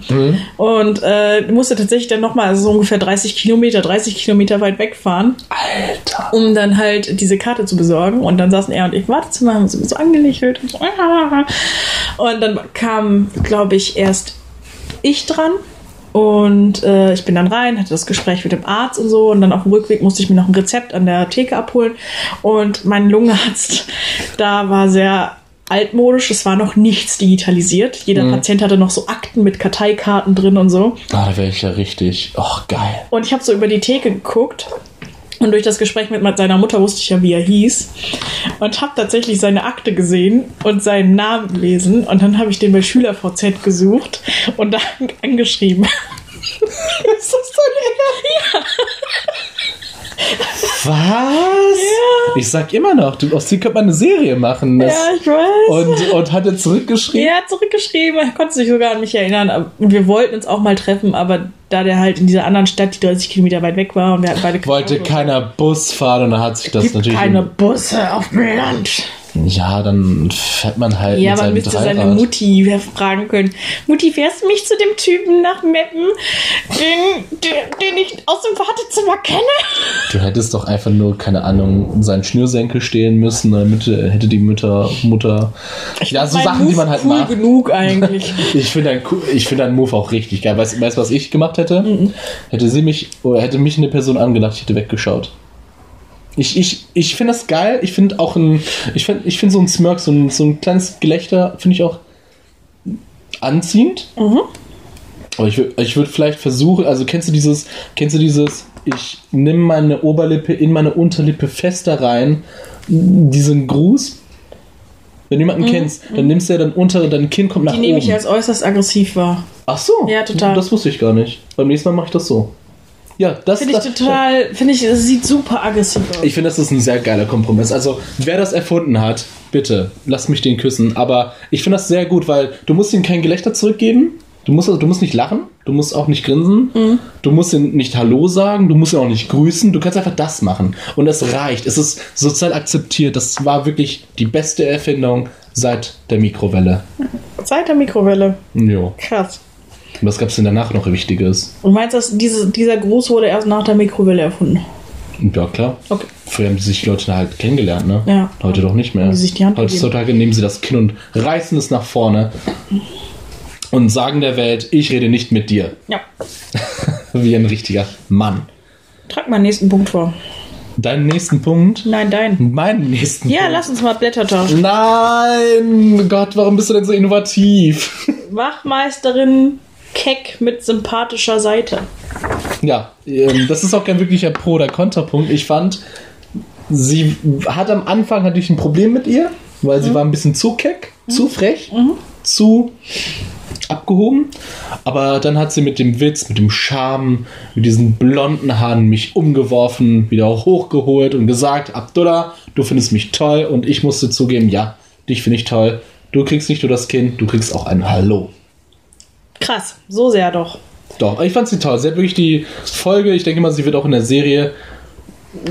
Und äh, musste tatsächlich dann nochmal also so ungefähr 30 Kilometer, 30 Kilometer weit wegfahren, Alter. um dann halt diese Karte zu besorgen. Und dann saßen er und ich Wartezimmer, haben uns so angelächelt und so. Und dann kam, glaube ich, erst ich dran. Und äh, ich bin dann rein, hatte das Gespräch mit dem Arzt und so. Und dann auf dem Rückweg musste ich mir noch ein Rezept an der Theke abholen. Und mein Lungenarzt, da war sehr altmodisch. Es war noch nichts digitalisiert. Jeder Patient hatte noch so Akten mit Karteikarten drin und so. Ah, da wäre ich ja richtig. Och, geil. Und ich habe so über die Theke geguckt. Und durch das Gespräch mit seiner Mutter wusste ich ja, wie er hieß. Und habe tatsächlich seine Akte gesehen und seinen Namen gelesen. Und dann habe ich den bei SchülerVZ gesucht und da angeschrieben. Ist das dein Was? Ich sag immer noch, du, aus dir könnte man eine Serie machen. Das, Ja, ich weiß. und, und hat er zurückgeschrieben? er hat zurückgeschrieben, er konnte sich sogar an mich erinnern. Und wir wollten uns auch mal treffen, aber da der halt in dieser anderen Stadt, die 30 Kilometer weit weg war und wir hatten beide Wollte Autos, keiner Bus fahren und dann hat sich das gibt natürlich. keine Busse auf dem Land. Ja, dann fährt man halt Ja, mit man müsste seine Dreirad. Mutti fragen können. Mutti, fährst du mich zu dem Typen nach Meppen, den, den, den ich aus dem Wartezimmer kenne? Du hättest doch einfach nur, keine Ahnung, seinen Schnürsenkel stehlen müssen, damit hätte die Mütter, Mutter. ja, so Sachen, die Move man halt cool macht. genug eigentlich. Ich finde deinen ich find Move auch richtig geil. Weißt du, was ich gemacht hätte? Mhm. Hätte sie mich, oder hätte mich eine Person angelacht, ich hätte weggeschaut. Ich, ich, ich finde das geil. Ich finde auch ein, ich finde ich find so ein Smirk, so ein, so ein kleines Gelächter, finde ich auch anziehend. Mhm. Aber ich würde ich würd vielleicht versuchen, also kennst du dieses, kennst du dieses, ich nehme meine Oberlippe in meine Unterlippe fester rein, diesen Gruß. Wenn du jemanden kennst, dann nimmst du ja dann unter, dein Kinn kommt nach Mhm. Die nehme oben. ich als äußerst aggressiv wahr. Ach so. Ja, total. Das wusste ich gar nicht. Beim nächsten Mal mache ich das so. Ja, das Finde ich das- total, finde ich, es sieht super aggressiv aus. Ich finde, das ist ein sehr geiler Kompromiss. Also, wer das erfunden hat, bitte, lass mich den küssen. Aber ich finde das sehr gut, weil du musst ihm kein Gelächter zurückgeben. Du musst, also, du musst nicht lachen, du musst auch nicht grinsen, Mhm. du musst ihm nicht Hallo sagen, du musst ihn auch nicht grüßen, du kannst einfach das machen. Und es reicht. Es ist sozial akzeptiert. Das war wirklich die beste Erfindung seit der Mikrowelle. Seit der Mikrowelle. Jo. Krass. Was gab es denn danach noch Wichtiges? Und meinst du, dass diese, dieser Gruß wurde erst nach der Mikrowelle erfunden? Ja, klar. Okay. Früher haben sich die Leute halt kennengelernt, ne? Ja. Heute doch nicht mehr. Haben sich die Hand Heutzutage nehmen sie das Kinn und reißen es nach vorne und sagen der Welt, ich rede nicht mit dir. Ja. Wie ein richtiger Mann. Trag mal den nächsten Punkt vor. Deinen nächsten Punkt. Nein, dein. Meinen nächsten Ja, Punkt. lass uns mal Blätter tauschen. Nein! Gott, warum bist du denn so innovativ? Wachmeisterin keck mit sympathischer Seite. ja, ähm, das ist auch kein wirklicher Pro- oder Konterpunkt. Ich fand, sie hat am Anfang hatte ich ein Problem mit ihr, weil sie war ein bisschen zu keck, zu frech, zu abgehoben. Aber dann hat sie mit dem Witz, mit dem Charme, mit diesen blonden Haaren mich umgeworfen, wieder hochgeholt und gesagt, Abdullah, du findest mich toll und ich musste zugeben, ja, dich finde ich toll. Du kriegst nicht nur das Kind, du kriegst auch ein Hallo. Krass, so sehr doch. Doch, ich fand sie toll. Sie hat wirklich die Folge, ich denke mal, sie wird auch in der Serie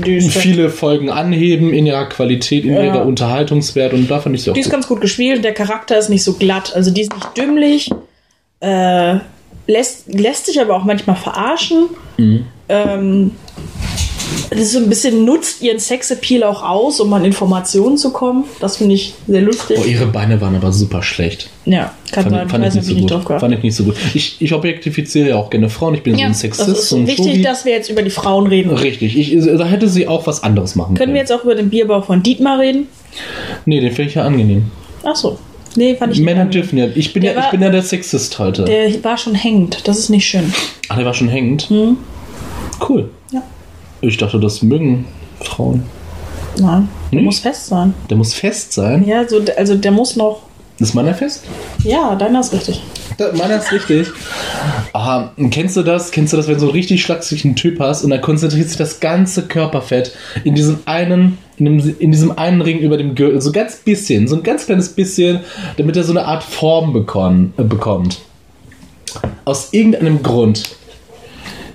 viele Folgen anheben in ihrer Qualität, in Ja. ihrer Unterhaltungswert und da fand ich sie auch die ist gut. ganz gut gespielt. Der Charakter ist nicht so glatt. Also die ist nicht dümmlich. Äh, lässt, lässt sich aber auch manchmal verarschen. Mhm. Ähm, das ist so ein bisschen nutzt ihren Sexappeal auch aus, um an Informationen zu kommen. Das finde ich sehr lustig. Boah, ihre Beine waren aber super schlecht. ja, kann Fand, sein. fand ich nicht so gut. gehabt. Fand ich nicht so gut. Ich, ich objektifiziere ja auch gerne Frauen. Ich bin so Ja, ein das Sexist. ist so ein wichtig, Schobi. dass wir jetzt über die Frauen reden. Richtig. Ich, da hätte sie auch was anderes machen können. Können wir jetzt auch über den Bierbau von Dietmar reden? Nee, den finde ich ja angenehm. Ach so. Nee, fand ich nicht Männer dürfen ja. Ich bin Der ja, ich war- bin ja der Sexist heute. Der war schon hängend. Das ist nicht schön. Ach, der war schon hängend. Hm. Cool. Ich dachte, das mögen Frauen. Nein, der Nicht? muss fest sein. Der muss fest sein. Ja, so, also der muss noch. Ist meiner fest? Ja, deiner ist richtig. Da- Meiner ist richtig. Aha, kennst du das? Kennst du das, wenn du so einen richtig schlachsigen Typ hast und dann konzentriert sich das ganze Körperfett in diesen einen, in, dem, in diesem einen Ring über dem Gürtel, so ganz bisschen, so ein ganz kleines bisschen, damit er so eine Art Form bekon, äh, bekommt. Aus irgendeinem Grund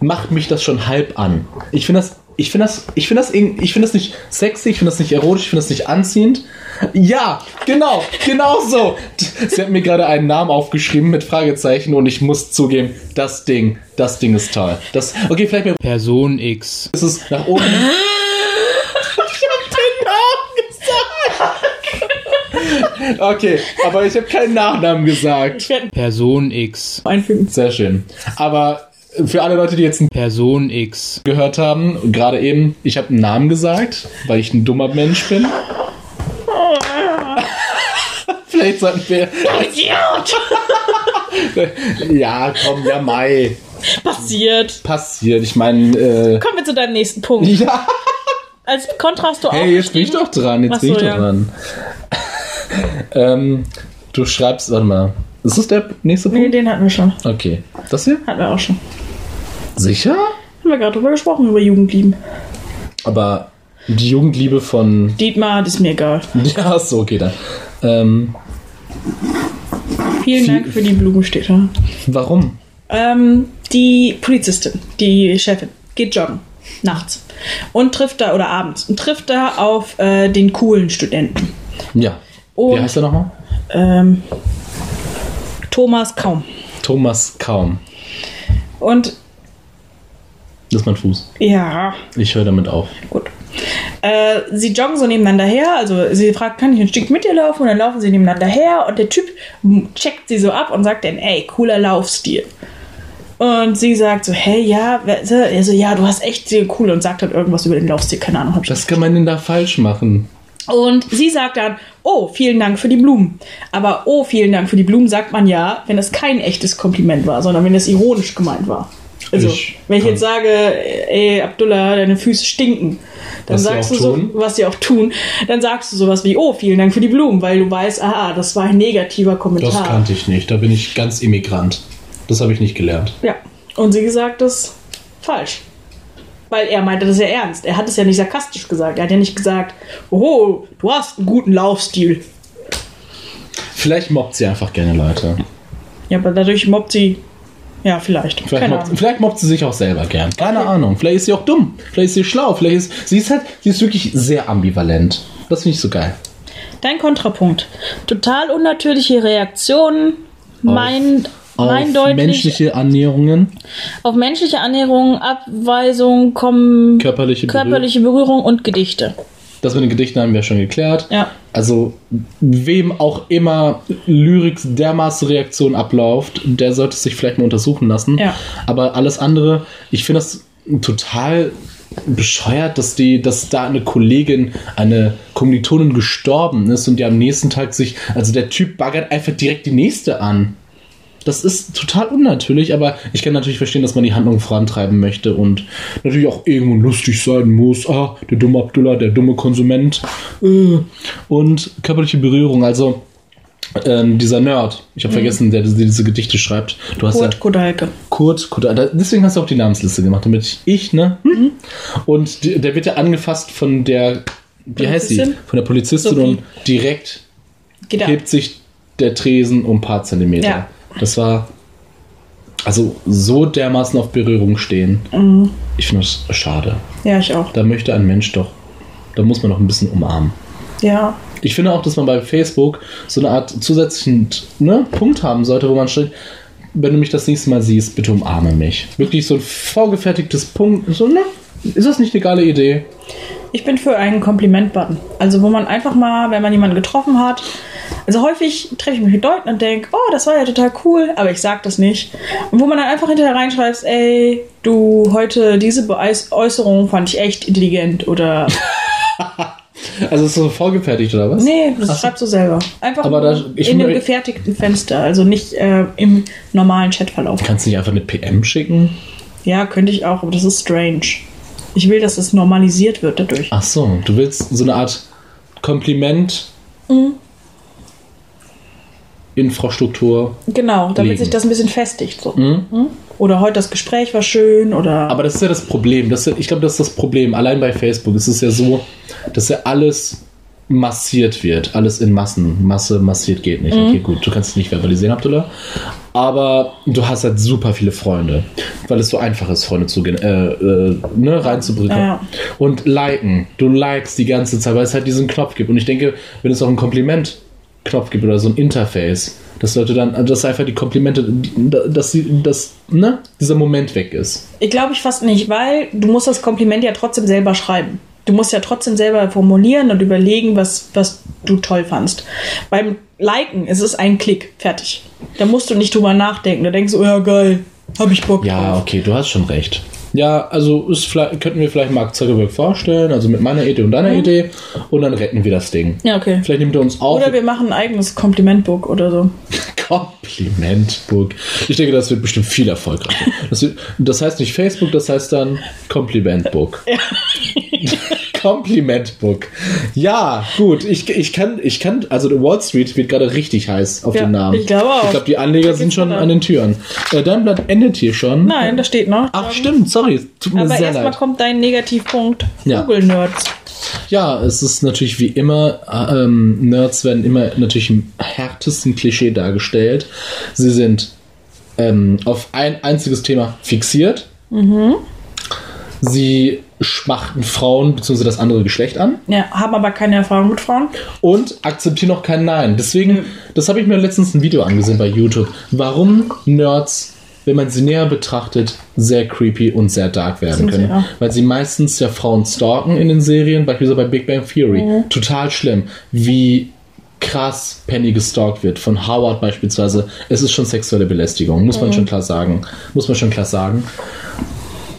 macht mich das schon halb an. Ich finde das, ich finde das, ich finde das, ich finde das nicht sexy, ich finde das nicht erotisch, ich finde das nicht anziehend. Ja, genau, genau so. Sie hat mir gerade einen Namen aufgeschrieben mit Fragezeichen und ich muss zugeben, das Ding, das Ding ist toll. Das, okay, vielleicht mir Person X. ist es nach oben. Okay, aber ich habe keinen Nachnamen gesagt. Ich Person X. einfügen. Sehr schön. Aber für alle Leute, die jetzt Person X. gehört haben, gerade eben, ich habe einen Namen gesagt, weil ich ein dummer Mensch bin. Vielleicht sollten wir. ja, komm, ja, Mai. Passiert. Passiert. Ich meine, äh, Kommen wir zu deinem nächsten Punkt. ja. Als Kontrast du Hey, jetzt bin ich doch dran. Jetzt Ach bin ich doch ja. dran. ähm, du schreibst, warte mal. Ist das der nächste Nee, Punkt? den hatten wir schon. Okay. Das hier? Hatten wir auch schon. Sicher? Haben wir gerade drüber gesprochen, über Jugendlieben. Aber die Jugendliebe von. Dietmar, das ist mir egal. Ja, so, okay dann. Ähm, Vielen Viel- Dank für die Blumen, steht da. warum? Ähm, die Polizistin, die Chefin, geht joggen. Nachts. Und trifft da, oder abends, und trifft da auf äh, den coolen Studenten. Ja. Und Wie heißt er nochmal? ähm, Thomas Kaum. Thomas Kaum. Und Das ist mein Fuß. ja, Ich höre damit auf. Gut. Äh, sie joggen so nebeneinander her, also sie fragt, kann ich ein Stück mit dir laufen? Und dann laufen sie nebeneinander her und der Typ checkt sie so ab und sagt dann, ey, cooler Laufstil. Und sie sagt so, hey, ja, er so, ja, du hast echt sehr cool und sagt dann irgendwas über den Laufstil, keine Ahnung. Hab ich Was kann man denn da falsch machen? und sie sagt dann, oh, vielen Dank für die Blumen. Aber oh, vielen Dank für die Blumen sagt man ja, wenn es kein echtes Kompliment war, sondern wenn es ironisch gemeint war. Also, Ich wenn ich jetzt sage, ey, Abdullah, deine Füße stinken, dann Was sagst du so, tun. was sie auch tun, dann sagst du sowas wie, oh, vielen Dank für die Blumen, weil du weißt, ah, das war ein negativer Kommentar. Das kannte ich nicht. Da bin ich ganz Immigrant. Das habe ich nicht gelernt. Ja. Und sie gesagt, das ist falsch. Weil er meinte das ja ernst. Er hat es ja nicht sarkastisch gesagt. Er hat ja nicht gesagt, oh, du hast einen guten Laufstil. Vielleicht mobbt sie einfach gerne Leute. Ja, aber dadurch mobbt sie. Ja, vielleicht. Vielleicht, mobbt, vielleicht mobbt sie sich auch selber gern. Keine Ahnung. Vielleicht ist sie auch dumm. Vielleicht ist sie schlau. Vielleicht ist sie ist halt, sie ist wirklich sehr ambivalent. Das finde ich so geil. Dein Kontrapunkt. Total unnatürliche Reaktionen. Mein, Auf mein deutlich menschliche Annäherungen, auf menschliche Annäherung, Abweisung, kommen körperliche, Berührung. körperliche Berührung und Gedichte. Das mit den Gedichten haben wir schon geklärt. Ja. Also, wem auch immer Lyrik dermaßen Reaktion abläuft, der sollte sich vielleicht mal untersuchen lassen. Ja. Aber alles andere, ich finde das total bescheuert, dass die, dass da eine Kollegin, eine Kommilitonin gestorben ist und die am nächsten Tag sich, also der Typ baggert einfach direkt die nächste an. Das ist total unnatürlich, aber ich kann natürlich verstehen, dass man die Handlung vorantreiben möchte und natürlich auch irgendwo lustig sein muss. Ah, der dumme Abdullah, der dumme Konsument. Äh. Und körperliche Berührung, also ähm, dieser Nerd, ich habe vergessen, der diese, diese Gedichte schreibt. Du hast ja Kurt Kodalke. Kurt, da- deswegen hast du auch die Namensliste gemacht, damit ich, ne? Mhm. Und die, der wird ja angefasst von der, wie heißt sie? Polizistin? Von der Polizistin Sophie. und direkt Geht ab. hebt sich der Tresen um ein paar Zentimeter. Ja. Das war also so dermaßen auf Berührung stehen. Mhm. Ich finde das schade. Ja, ich auch. Da möchte ein Mensch doch, da muss man doch ein bisschen umarmen. Ja. Ich finde auch, dass man bei Facebook so eine Art zusätzlichen ne, Punkt haben sollte, wo man steht, wenn du mich das nächste Mal siehst, bitte umarme mich. Wirklich so ein vorgefertigtes Punkt. So, ne? Ist das nicht eine geile Idee? Ich bin für einen Kompliment-Button. Also, wo man einfach mal, wenn man jemanden getroffen hat, also häufig treffe ich mich mit Leuten und denke, oh, das war ja total cool, aber ich sag das nicht. Und wo man dann einfach hinterher reinschreibt, ey, du, heute diese Äußerung fand ich echt intelligent oder. Also ist das so vorgefertigt oder was? Nee, das schreibst du selber. Einfach da- ich in einem gefertigten Fenster, also nicht äh, im normalen Chatverlauf. Kannst du nicht einfach eine PM schicken? Ja, könnte ich auch, aber das ist strange. Ich will, dass es normalisiert wird dadurch. Ach so, du willst so eine Art Kompliment. Infrastruktur. Genau, damit Legen. sich das ein bisschen festigt. So. Mhm. Oder heute das Gespräch war schön oder. Aber das ist ja das Problem. Das ist ja, ich glaube, das ist das Problem. Allein bei Facebook ist es ja so, dass ja alles massiert wird. Alles in Massen. Masse massiert geht nicht. Mhm. Okay, gut. Du kannst es nicht verbalisieren, Abdullah. Aber du hast halt super viele Freunde. Weil es so einfach ist, Freunde zu äh, äh, ne, reinzubringen. Ja. Und liken. Du likest die ganze Zeit, weil es halt diesen Knopf gibt. Und ich denke, wenn es auch einen Kompliment-Knopf gibt oder so ein Interface, dass Leute dann, also dass einfach die Komplimente, dass sie, dass, ne, dieser Moment weg ist. Ich glaube ich fast nicht, weil du musst das Kompliment ja trotzdem selber schreiben. Du musst ja trotzdem selber formulieren und überlegen, was, was du toll fandst. Beim Liken ist es ein Klick, fertig. Da musst du nicht drüber nachdenken. Da denkst du, oh ja geil, hab ich Bock Ja, drauf. okay, du hast schon recht. Ja, also ist vielleicht, könnten wir vielleicht Mark Zuckerberg vorstellen, also mit meiner Idee und deiner Idee, und dann retten wir das Ding. Ja, okay. Vielleicht nimmt er uns auf. Oder wir machen ein eigenes Komplimentbook oder so. Komplimentbook. Ich denke, das wird bestimmt viel erfolgreicher. Das, wird, das heißt nicht Facebook, das heißt dann Komplimentbook. Komplimentbook. Ja, gut. Ich, ich, kann, ich kann, also Wall Street wird gerade richtig heiß auf Ja, den Namen. ich glaube auch. Ich glaube, die Anleger sind schon an den Türen. Äh, dein Blatt endet hier schon. Nein, das steht noch. Ach, stimmt, sorry. Tut mir Aber erstmal kommt dein Negativpunkt. Ja. Google Nerds. Ja, es ist natürlich wie immer, äh, ähm, Nerds werden immer natürlich im härtesten Klischee dargestellt. Sie sind ähm, auf ein einziges Thema fixiert. Sie schmachten Frauen bzw. das andere Geschlecht an Ja, haben aber keine Erfahrung mit Frauen. und akzeptieren auch kein Nein. Deswegen, das habe ich mir letztens ein Video angesehen bei YouTube, warum Nerds, wenn man sie näher betrachtet, sehr creepy und sehr dark werden sie, können. ja. Weil sie meistens ja Frauen stalken in den Serien, beispielsweise bei Big Bang Theory. Mhm. Total schlimm, wie krass Penny gestalkt wird, von Howard beispielsweise. Es ist schon sexuelle Belästigung, muss man Mhm. schon klar sagen. Muss man schon klar sagen.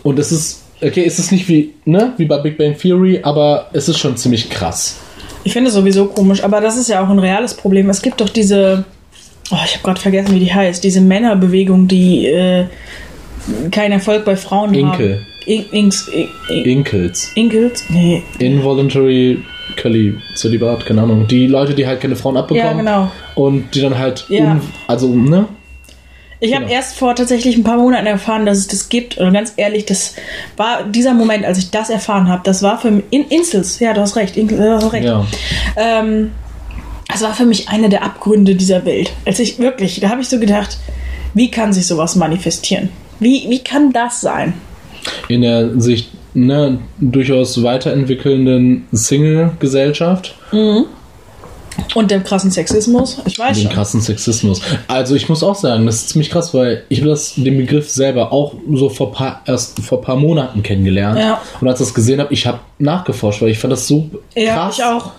Und es ist, okay, es ist nicht wie, ne, wie bei Big Bang Theory, aber es ist schon ziemlich krass. Ich finde es sowieso komisch, aber das ist ja auch ein reales Problem. Es gibt doch diese, oh, ich habe gerade vergessen, wie die heißt, diese Männerbewegung, die äh, keinen Erfolg bei Frauen Inkel. haben. In, Inks, in, in, Inkels. Inkels? Nee. Involuntary Curly Zölibat, keine Ahnung. Die Leute, die halt keine Frauen abbekommen. Ja, genau. Und die dann halt, Ja. un, also, ne? Ich habe Genau. erst vor tatsächlich ein paar Monaten erfahren, dass es das gibt. Und ganz ehrlich, das war dieser Moment, als ich das erfahren habe, das war für mich. In, Insels, ja, du hast recht. Inkel, du hast recht. Ja. Ähm, das war für mich einer der Abgründe dieser Welt. Als ich wirklich, da habe ich so gedacht, wie kann sich sowas manifestieren? Wie, wie kann das sein? In der sich ne, durchaus weiterentwickelnden Single-Gesellschaft. Und dem krassen Sexismus? Ich weiß Den schon. krassen Sexismus. Also ich muss auch sagen, das ist ziemlich krass, weil ich habe das den Begriff selber auch so vor paar, erst vor paar Monaten kennengelernt. Ja. Und als ich das gesehen habe, ich habe nachgeforscht, weil ich fand das so Ja, krass. ich auch.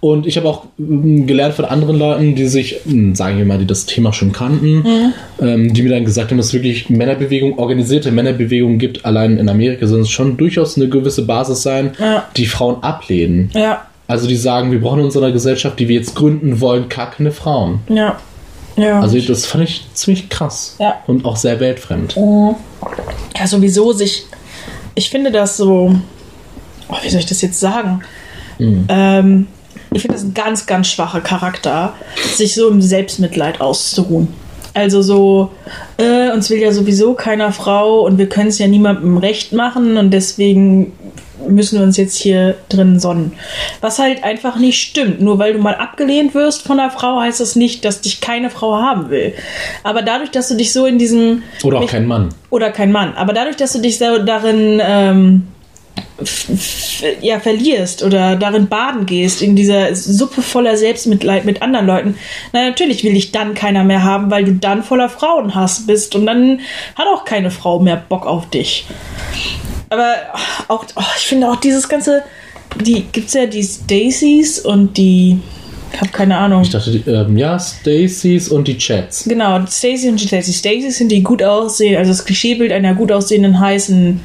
Und ich habe auch ähm, gelernt von anderen Leuten, die sich, ähm, sagen wir mal, die das Thema schon kannten, Mhm. ähm, die mir dann gesagt haben, dass es wirklich Männerbewegung, organisierte Männerbewegung gibt. Allein in Amerika soll es schon durchaus eine gewisse Basis sein, Ja. die Frauen ablehnen. Ja, Also die sagen, wir brauchen in unserer Gesellschaft, die wir jetzt gründen wollen, gar keine Frauen. ja. Ja. Also das fand ich ziemlich krass. Ja. Und auch sehr weltfremd. ja, sowieso sich. Ich finde das so. Oh, wie soll ich das jetzt sagen? Ähm, ich finde das ein ganz, ganz schwacher Charakter, sich so im Selbstmitleid auszuruhen. Also so, äh, uns will ja sowieso keiner Frau und wir können es ja niemandem recht machen und deswegen müssen wir uns jetzt hier drin sonnen. Was halt einfach nicht stimmt. Nur weil du mal abgelehnt wirst von einer Frau, heißt das nicht, dass dich keine Frau haben will. Aber dadurch, dass du dich so in diesem Oder auch kein Mann. oder kein Mann. Aber dadurch, dass du dich so darin ähm, ja, verlierst oder darin baden gehst, in dieser Suppe voller Selbstmitleid mit anderen Leuten, na natürlich will dich dann keiner mehr haben, weil du dann voller Frauenhass bist und dann hat auch keine Frau mehr Bock auf dich. Aber auch, oh, ich finde auch dieses ganze, die gibt's ja die Stacys und die, ich habe keine Ahnung. Ich dachte, die, ähm, ja, Stacys und die Chats. Genau, Stacy und Stacy. Stacy sind die gut aussehen, also das Klischeebild einer gut aussehenden heißen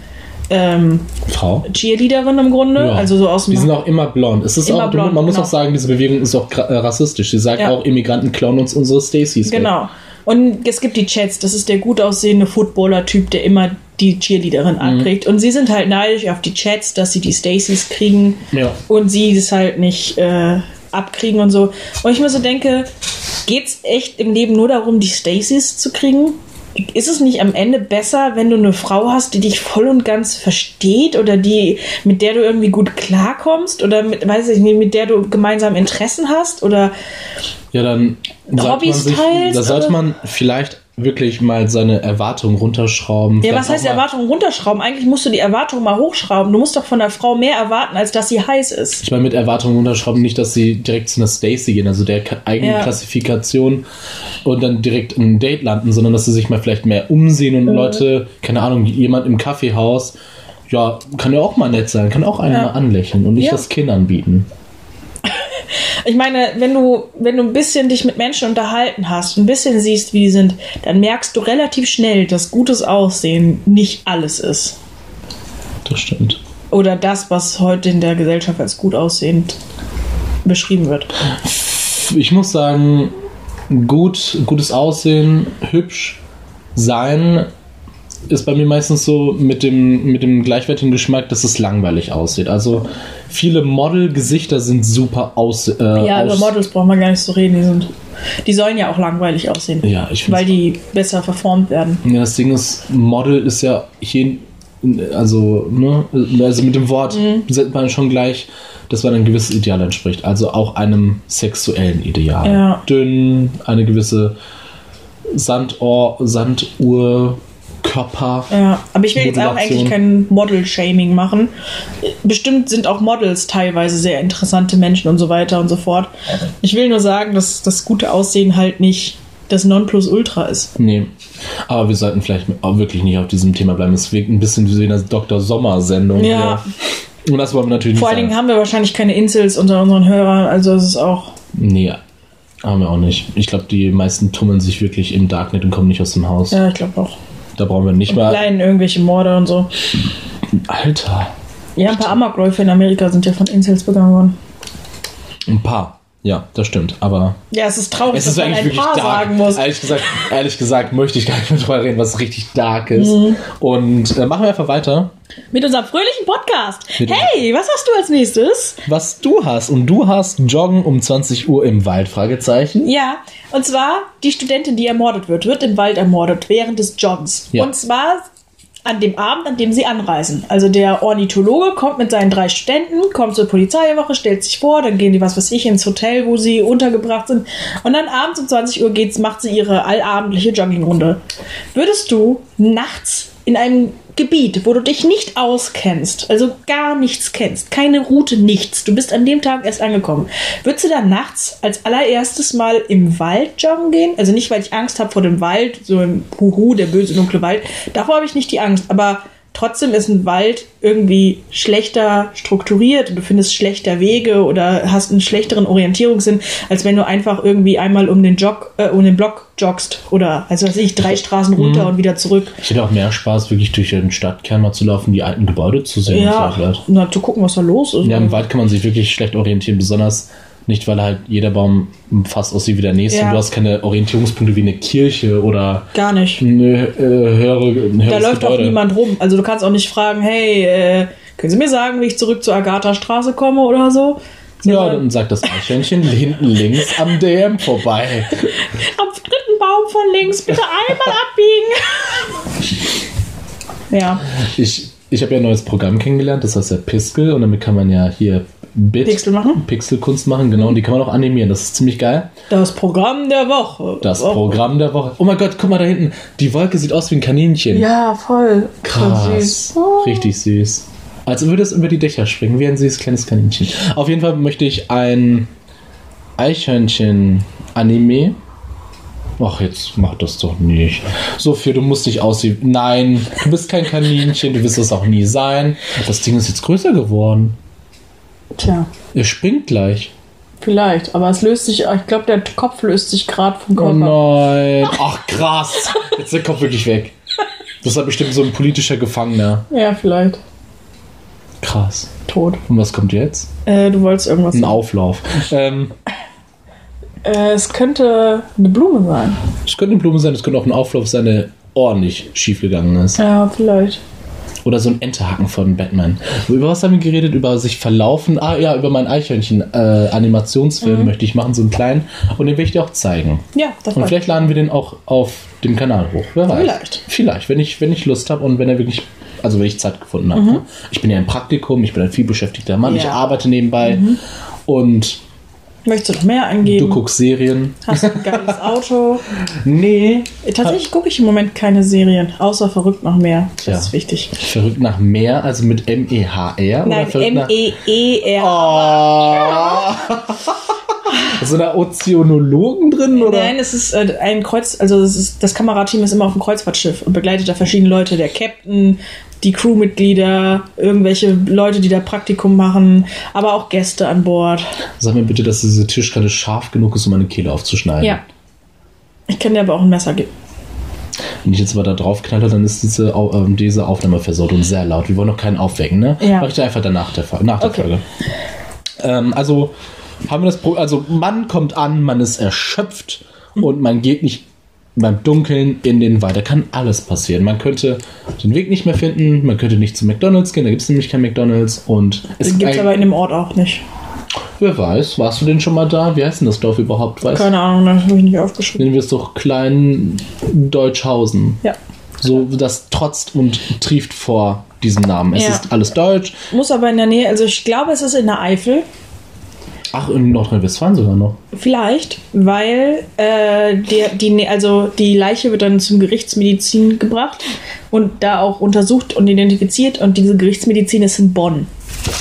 ähm, Frau. Cheerleaderin im Grunde. Ja. Also so aus dem Die sind auch immer blond. Es ist Immer auch, blond, man muss genau. auch sagen, diese Bewegung ist auch äh, rassistisch. Sie sagt Ja. auch, Immigranten klauen uns unsere Stacys. weg. Genau. Und es gibt die Chats, das ist der gut aussehende Footballer-Typ, der immer die Cheerleaderin Mhm. ankriegt. Und sie sind halt neidisch auf die Chats, dass sie die Stacys kriegen Ja. und sie das halt nicht äh, abkriegen und so. Und ich mir so denke, geht's echt im Leben nur darum, die Stacys zu kriegen? ist es nicht am Ende besser, wenn du eine Frau hast, die dich voll und ganz versteht oder die, mit der du irgendwie gut klarkommst oder mit, weiß ich nicht, mit der du gemeinsam Interessen hast oder Ja, dann Hobbys sich, teilst, da sollte man vielleicht wirklich mal seine Erwartungen runterschrauben. Ja, was heißt Erwartungen runterschrauben? Eigentlich musst du die Erwartungen mal hochschrauben. Du musst doch von der Frau mehr erwarten, als dass sie heiß ist. Ich meine mit Erwartungen runterschrauben nicht, dass sie direkt zu einer Stacy gehen, also der eigenen Ja. Klassifikation und dann direkt in ein Date landen, sondern dass sie sich mal vielleicht mehr umsehen und Leute, keine Ahnung, jemand im Kaffeehaus, ja, kann ja auch mal nett sein, kann auch einen Ja. mal anlächeln und nicht Ja. das Kinn anbieten. Ich meine, wenn du, wenn du ein bisschen dich mit Menschen unterhalten hast, ein bisschen siehst, wie die sind, dann merkst du relativ schnell, dass gutes Aussehen nicht alles ist. Das stimmt. Oder das, was heute in der Gesellschaft als gut aussehend beschrieben wird. Ich muss sagen, gut, gutes Aussehen, hübsch sein ist bei mir meistens so mit dem, mit dem gleichwertigen Geschmack, dass es langweilig aussieht. Also viele Model-Gesichter sind super aus. Äh, Ja, über aus Models brauchen wir gar nicht zu reden. Die, sind, die sollen ja auch langweilig aussehen. Ja, ich Weil die besser verformt werden. Ja, das Ding ist, Model ist ja hier, also, ne, also mit dem Wort Mhm. setzt man schon gleich, dass man ein gewisses Ideal entspricht. Also auch einem sexuellen Ideal. Ja. Dünn, eine gewisse Sandohr, Sanduhr, Körper. Ja, aber ich will jetzt auch eigentlich kein Model-Shaming machen. Bestimmt sind auch Models teilweise sehr interessante Menschen und so weiter und so fort. Ich will nur sagen, dass das gute Aussehen halt nicht das Nonplusultra ist. Nee. Aber wir sollten vielleicht auch wirklich nicht auf diesem Thema bleiben. Es wirkt ein bisschen wie eine Dr. Sommer-Sendung. Ja. hier. Und das wollen wir natürlich Vor nicht allen Dingen haben wir wahrscheinlich keine Insels unter unseren Hörern, also es ist auch. Nee, haben wir auch nicht. Ich glaube, die meisten tummeln sich wirklich im Darknet und kommen nicht aus dem Haus. Ja, ich glaube auch. Da brauchen wir nicht mal. Kleinen irgendwelche Morde und so. Alter. Ja, ein paar Amokläufe in Amerika sind ja von Insels begangen worden. Ein paar. Ja, das stimmt. Aber Ja, es ist traurig, es ist dass man eigentlich ein paar dark. sagen muss. Ehrlich gesagt, ehrlich gesagt möchte ich gar nicht mehr drüber reden, was richtig dark ist. Mhm. Und äh, machen wir einfach weiter. Mit unserem fröhlichen Podcast. Mit- Hey, was hast du als nächstes? Was du hast. Und du hast Joggen um 20 Uhr im Wald? Fragezeichen. Ja, und zwar die Studentin, die ermordet wird, wird im Wald ermordet während des Joggens. Ja. Und zwar an dem Abend, an dem sie anreisen. Also der Ornithologe kommt mit seinen drei Studenten, kommt zur Polizeiwache, stellt sich vor, dann gehen die, was weiß ich, ins Hotel, wo sie untergebracht sind. Und dann abends um 20 Uhr geht's, macht sie ihre allabendliche Joggingrunde. Würdest du nachts in einem Gebiet, wo du dich nicht auskennst, also gar nichts kennst, keine Route, nichts, du bist an dem Tag erst angekommen, würdest du dann nachts als allererstes mal im Wald joggen gehen? Also nicht, weil ich Angst habe vor dem Wald, so im Huhu, der böse dunkle Wald, davor habe ich nicht die Angst, aber trotzdem ist ein Wald irgendwie schlechter strukturiert du findest schlechter Wege oder hast einen schlechteren Orientierungssinn, als wenn du einfach irgendwie einmal um den Jog, äh, um den Block joggst oder also weiß ich, drei Straßen runter und wieder zurück. Ich hätte auch mehr Spaß, wirklich durch den Stadtkern mal zu laufen, die alten Gebäude zu sehen. Ja, na, zu gucken, was da los ist. Ja, im Wald kann man sich wirklich schlecht orientieren, besonders nicht, weil halt jeder Baum fast aussieht wie der nächste. Ja. Und du hast keine Orientierungspunkte wie eine Kirche oder Gar nicht. eine äh, höhere, ein Da läuft auch Gebäude. niemand rum. Also du kannst auch nicht fragen, hey, äh, können Sie mir sagen, wie ich zurück zur Agatha-Straße komme oder so? Ja, dann sagt das Eichhörnchen hinten links am DM vorbei. am dritten Baum von links bitte einmal abbiegen. ja, Ich, ich habe ja ein neues Programm kennengelernt, das heißt ja Piskel und damit kann man ja hier Bit Pixel machen? Pixelkunst machen, genau, und die kann man auch animieren. Das ist ziemlich geil. das Programm der Woche. Das Woche. Programm der Woche. Oh mein Gott, guck mal da hinten. Die Wolke sieht aus wie ein Kaninchen. Ja, voll. Voll Krass. süß. Oh. Richtig süß. Als würde es über die Dächer springen, wie ein süßes kleines Kaninchen. Auf jeden Fall möchte ich ein Eichhörnchen-Anime. Ach, jetzt mach das doch nicht. Sophie, du musst dich aussehen. Nein, du bist kein Kaninchen, du wirst es auch nie sein. Das Ding ist jetzt größer geworden. Tja, Er springt gleich. vielleicht. Aber es löst sich, ich glaube, der Kopf löst sich gerade vom Oh Körper. nein. Ach, krass. Jetzt ist der Kopf wirklich weg. Das war bestimmt so ein politischer Gefangener. Ja, vielleicht. Krass. Tot. Und was kommt jetzt? Äh, du wolltest irgendwas Ein. Auflauf. Ähm, Äh, es könnte eine Blume sein. Es könnte eine Blume sein, es könnte auch ein Auflauf sein, der ordentlich schief gegangen ist. Ja, vielleicht. Oder so ein Enterhaken von Batman. Über was haben wir geredet? Über sich verlaufen. Ah ja, über meinen Eichhörnchen-Animationsfilm möchte ich machen, so einen kleinen. Und den will ich dir auch zeigen. Ja, das Und vielleicht laden wir den auch auf dem Kanal hoch. Wer weiß. Vielleicht. Vielleicht, wenn ich, wenn ich Lust habe und wenn er wirklich, also wenn ich Zeit gefunden habe. ne? Ich bin ja im Praktikum, ich bin ein vielbeschäftigter Mann, ich Ja. arbeite nebenbei und Möchtest du noch mehr du angeben? guckst Serien. Hast du ein geiles Auto? Nee. Tatsächlich gucke ich im Moment keine Serien, außer verrückt noch mehr. Das Tja. ist wichtig. Verrückt nach mehr, also mit M-E-H-R? Nein, E verrückt nach- M-E-E-R. Oh. Sind da Ozeanologen drin? Oder? Nein, es ist äh, ein Kreuz, also es ist, das Kamerateam ist immer auf dem Kreuzfahrtschiff und begleitet da verschiedene Leute, der Captain, die Crewmitglieder, irgendwelche Leute, die da Praktikum machen, aber auch Gäste an Bord. Sag mir bitte, dass diese Tischkante scharf genug ist, um meine Kehle aufzuschneiden. Ja. Ich kann dir aber auch ein Messer geben. Wenn ich jetzt mal da drauf knalle, dann ist diese, ähm, diese Aufnahme versaut und sehr laut. Wir wollen noch keinen aufwecken, ne? Ja. Mach ich dir einfach danach der, nach der Okay. Folge. Ähm, also haben wir das Pro also man kommt an, man ist erschöpft und man geht nicht beim Dunkeln in den Wald. Da kann alles passieren. Man könnte den Weg nicht mehr finden, man könnte nicht zu McDonalds gehen, da gibt es nämlich kein McDonalds und es gibt es aber in dem Ort auch nicht. wer weiß, warst du denn schon mal da? Wie heißt denn das Dorf überhaupt? Weißt Keine Ahnung, das habe ich nicht aufgeschrieben. Nennen wir es doch Klein Deutschhausen. Ja. So, das trotzt und trieft vor diesem Namen. Es Ja. ist alles deutsch. Muss aber in der Nähe, also ich glaube, es ist in der Eifel. Ach, in Nordrhein-Westfalen sogar noch. Vielleicht, weil äh, der, die, also die Leiche wird dann zum Gerichtsmedizin gebracht und da auch untersucht und identifiziert und diese Gerichtsmedizin ist in Bonn.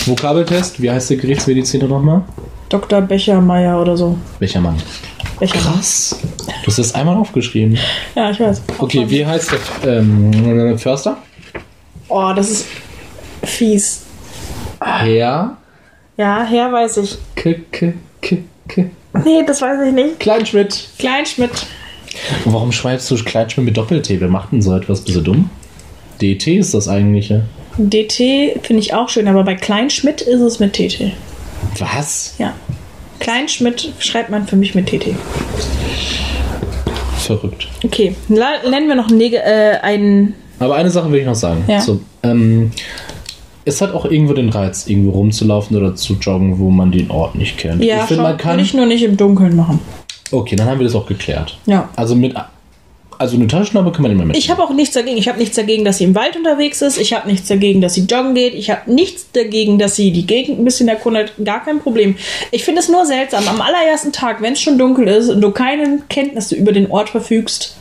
Vokabeltest, wie heißt der Gerichtsmediziner nochmal? Dr. Bechermeier oder so. Welcher Mann? Bechermeier. Krass. Du hast das einmal aufgeschrieben. Ja, ich weiß. Okay, wie heißt der ähm, Förster? Oh, das ist fies. Herr Ja, Herr weiß ich. K K K K Nee, das weiß ich nicht. Kleinschmidt. Kleinschmidt. Und warum schreibst du Kleinschmidt mit Doppel-T? Wer macht denn so etwas? Bist du dumm? DT ist das eigentliche. DT finde ich auch schön, aber bei Kleinschmidt ist es mit TT. Was? Ja. Kleinschmidt schreibt man für mich mit TT. Verrückt. Okay, nennen wir noch einen, Neg- äh, einen Aber eine Sache will ich noch sagen. Ja. So, ähm, es hat auch irgendwo den Reiz, irgendwo rumzulaufen oder zu joggen, wo man den Ort nicht kennt. Ja, ich finde, man kann. ich nur nicht im Dunkeln machen. Okay, dann haben wir das auch geklärt. Ja. Also mit. Also eine Taschenlampe kann man immer mit. Ich habe auch nichts dagegen. Ich habe nichts dagegen, dass sie im Wald unterwegs ist. Ich habe nichts dagegen, dass sie joggen geht. Ich habe nichts dagegen, dass sie die Gegend ein bisschen erkundet. Gar kein Problem. Ich finde es nur seltsam, am allerersten Tag, wenn es schon dunkel ist und du keine Kenntnisse über den Ort verfügst,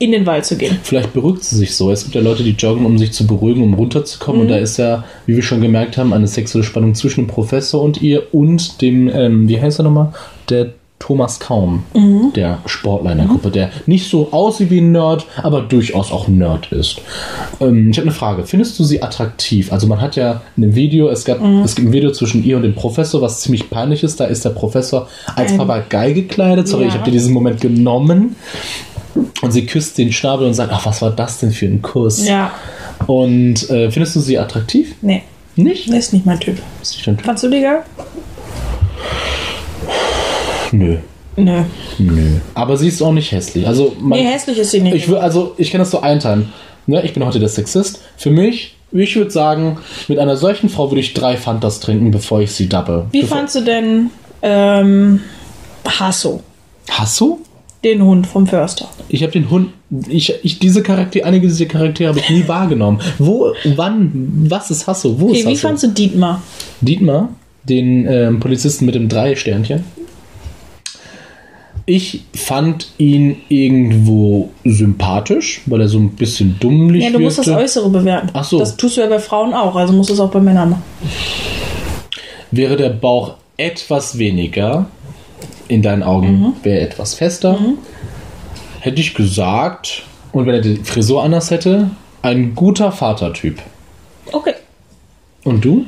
in den Wald zu gehen. Vielleicht beruhigt sie sich so. Es gibt ja Leute, die joggen, um sich zu beruhigen, um runterzukommen. Und Mhm. da ist ja, wie wir schon gemerkt haben, eine sexuelle Spannung zwischen dem Professor und ihr und dem, ähm, wie heißt er nochmal? Der Thomas Kaum, Mhm. der Sportler in der Gruppe, der nicht so aussieht wie ein Nerd, aber durchaus auch Nerd ist. Ähm, ich habe eine Frage. Findest du sie attraktiv? Also man hat ja in dem Video, es gab, Mhm. es gibt ein Video zwischen ihr und dem Professor, was ziemlich peinlich ist. Da ist der Professor als Ein- Papagei gekleidet. Sorry, Ja. ich habe dir diesen Moment genommen. Und sie küsst den Schnabel und sagt, ach, was war das denn für ein Kuss? Ja. Und äh, findest du sie attraktiv? Nee, Nicht? ist nicht mein Typ. Ist nicht dein Typ? Fandst du die geil? Nö. Nö. Nö. Aber sie ist auch nicht hässlich. Also, man, Nee, hässlich ist sie nicht. ich will, also ich kann das so einteilen. Ne? Ich bin heute der Sexist. Für mich, ich würde sagen, mit einer solchen Frau würde ich drei Fantas trinken, bevor ich sie dubbe. Wie bevor, fandst du denn ähm, Hasso, Hast du? Den Hund vom Förster? Ich habe den Hund. Ich, ich diese Charaktere, einige dieser Charaktere habe ich nie wahrgenommen. Wo, wann, was ist Hasso? Wo Okay, ist wie Hasso? fandst du Dietmar? Dietmar, den ähm, Polizisten mit dem Drei-Sternchen. Ich fand ihn irgendwo sympathisch, weil er so ein bisschen dummlich Ja, du musst das. Äußere bewerten. Ach so. Das tust du ja bei Frauen auch, also musst du es auch bei Männern machen. Wäre der Bauch etwas weniger, in deinen Augen Mhm. wäre etwas fester, hätte ich gesagt, und wenn er die Frisur anders hätte, ein guter Vatertyp. Okay. Und du?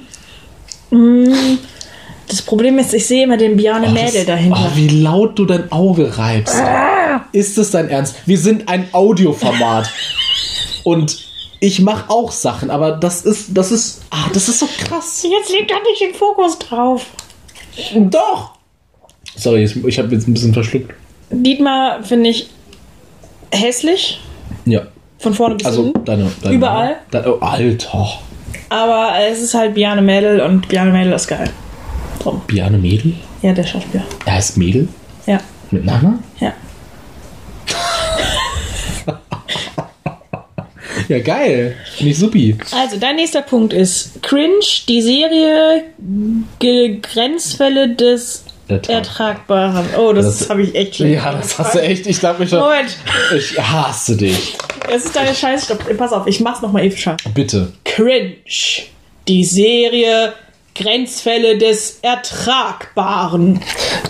Das Problem ist, ich sehe immer den Bjarne Oh, Mädel dahinter. Oh, wie laut du dein Auge reibst. Ist es dein Ernst? Wir sind ein Audioformat. Und ich mache auch Sachen, aber das ist, das ist, ah, das ist so krass. Jetzt liegt da nicht den Fokus drauf. Doch. Sorry, ich, habe jetzt ein bisschen verschluckt. Dietmar finde ich hässlich. Ja. Von vorne bis Also hinten. deine, deine Überall? Dein, oh, Alter. Aber es ist halt Bjarne Mädel und Bjarne Mädel ist geil. Drum. Biane Mädel? Ja, der Schauspieler. Er heißt Mädel? Ja. Mit Nachnamen? Ja. Ja, geil. Finde ich supi. Also, dein nächster Punkt ist Cringe, die Serie Grenzfälle des Ertrag. Ertragbaren. Oh, das, Das- habe ich echt schlecht Ja, das hast du echt. Ich glaube mich schon. Moment, Ich hasse dich. es ist deine Scheiße. Pass auf, ich mach's nochmal eben scharf. Bitte. Cringe, die Serie Grenzfälle des Ertragbaren.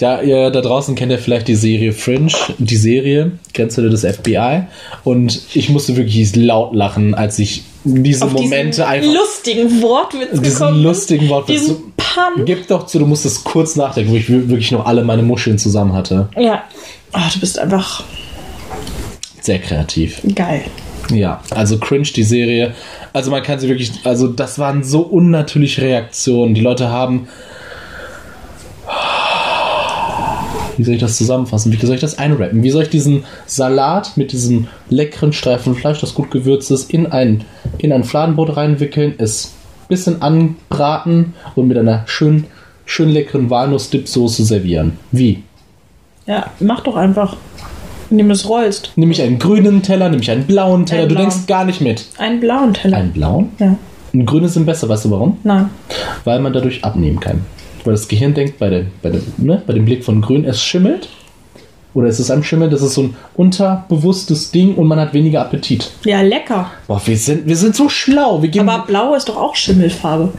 Ja, ihr da draußen kennt ja vielleicht die Serie Fringe, die Serie Grenzfälle des FBI. Und ich musste wirklich laut lachen, als ich diese Auf Momente einfach. lustigen Wortwitz Diesen gekommen lustigen Wortwitz. Diesen Pun. Gib doch zu, du musstest kurz nachdenken, wo ich wir- wirklich noch alle meine Muscheln zusammen hatte. Ja. Ach, du bist einfach Sehr kreativ. geil. Ja, also Cringe, die Serie. Also man kann sie wirklich, also das waren so unnatürliche Reaktionen. Die Leute haben. Wie soll ich das zusammenfassen? Wie soll ich das einrappen? Wie soll ich diesen Salat mit diesem leckeren Streifen Fleisch, das gut gewürzt ist, in ein, in ein Fladenbrot reinwickeln, es bisschen anbraten und mit einer schön, schön leckeren Walnuss-Dip-Soße servieren? Wie? Ja, mach doch einfach. Du es rollst. Nehme ich einen grünen Teller, nehme ich einen blauen Teller? Einen du blauen. denkst gar nicht mit. Einen blauen Teller. Einen blauen? Ja. Und grüne sind besser, weißt du warum? Nein. Weil man dadurch abnehmen kann. Weil das Gehirn denkt bei, der, bei, der, ne, bei dem Blick von grün, es schimmelt. Oder es ist am Schimmel, das ist so ein unterbewusstes Ding und man hat weniger Appetit. Ja, lecker. Boah, wir sind, wir sind so schlau. Wir geben, Aber blau ist doch auch Schimmelfarbe.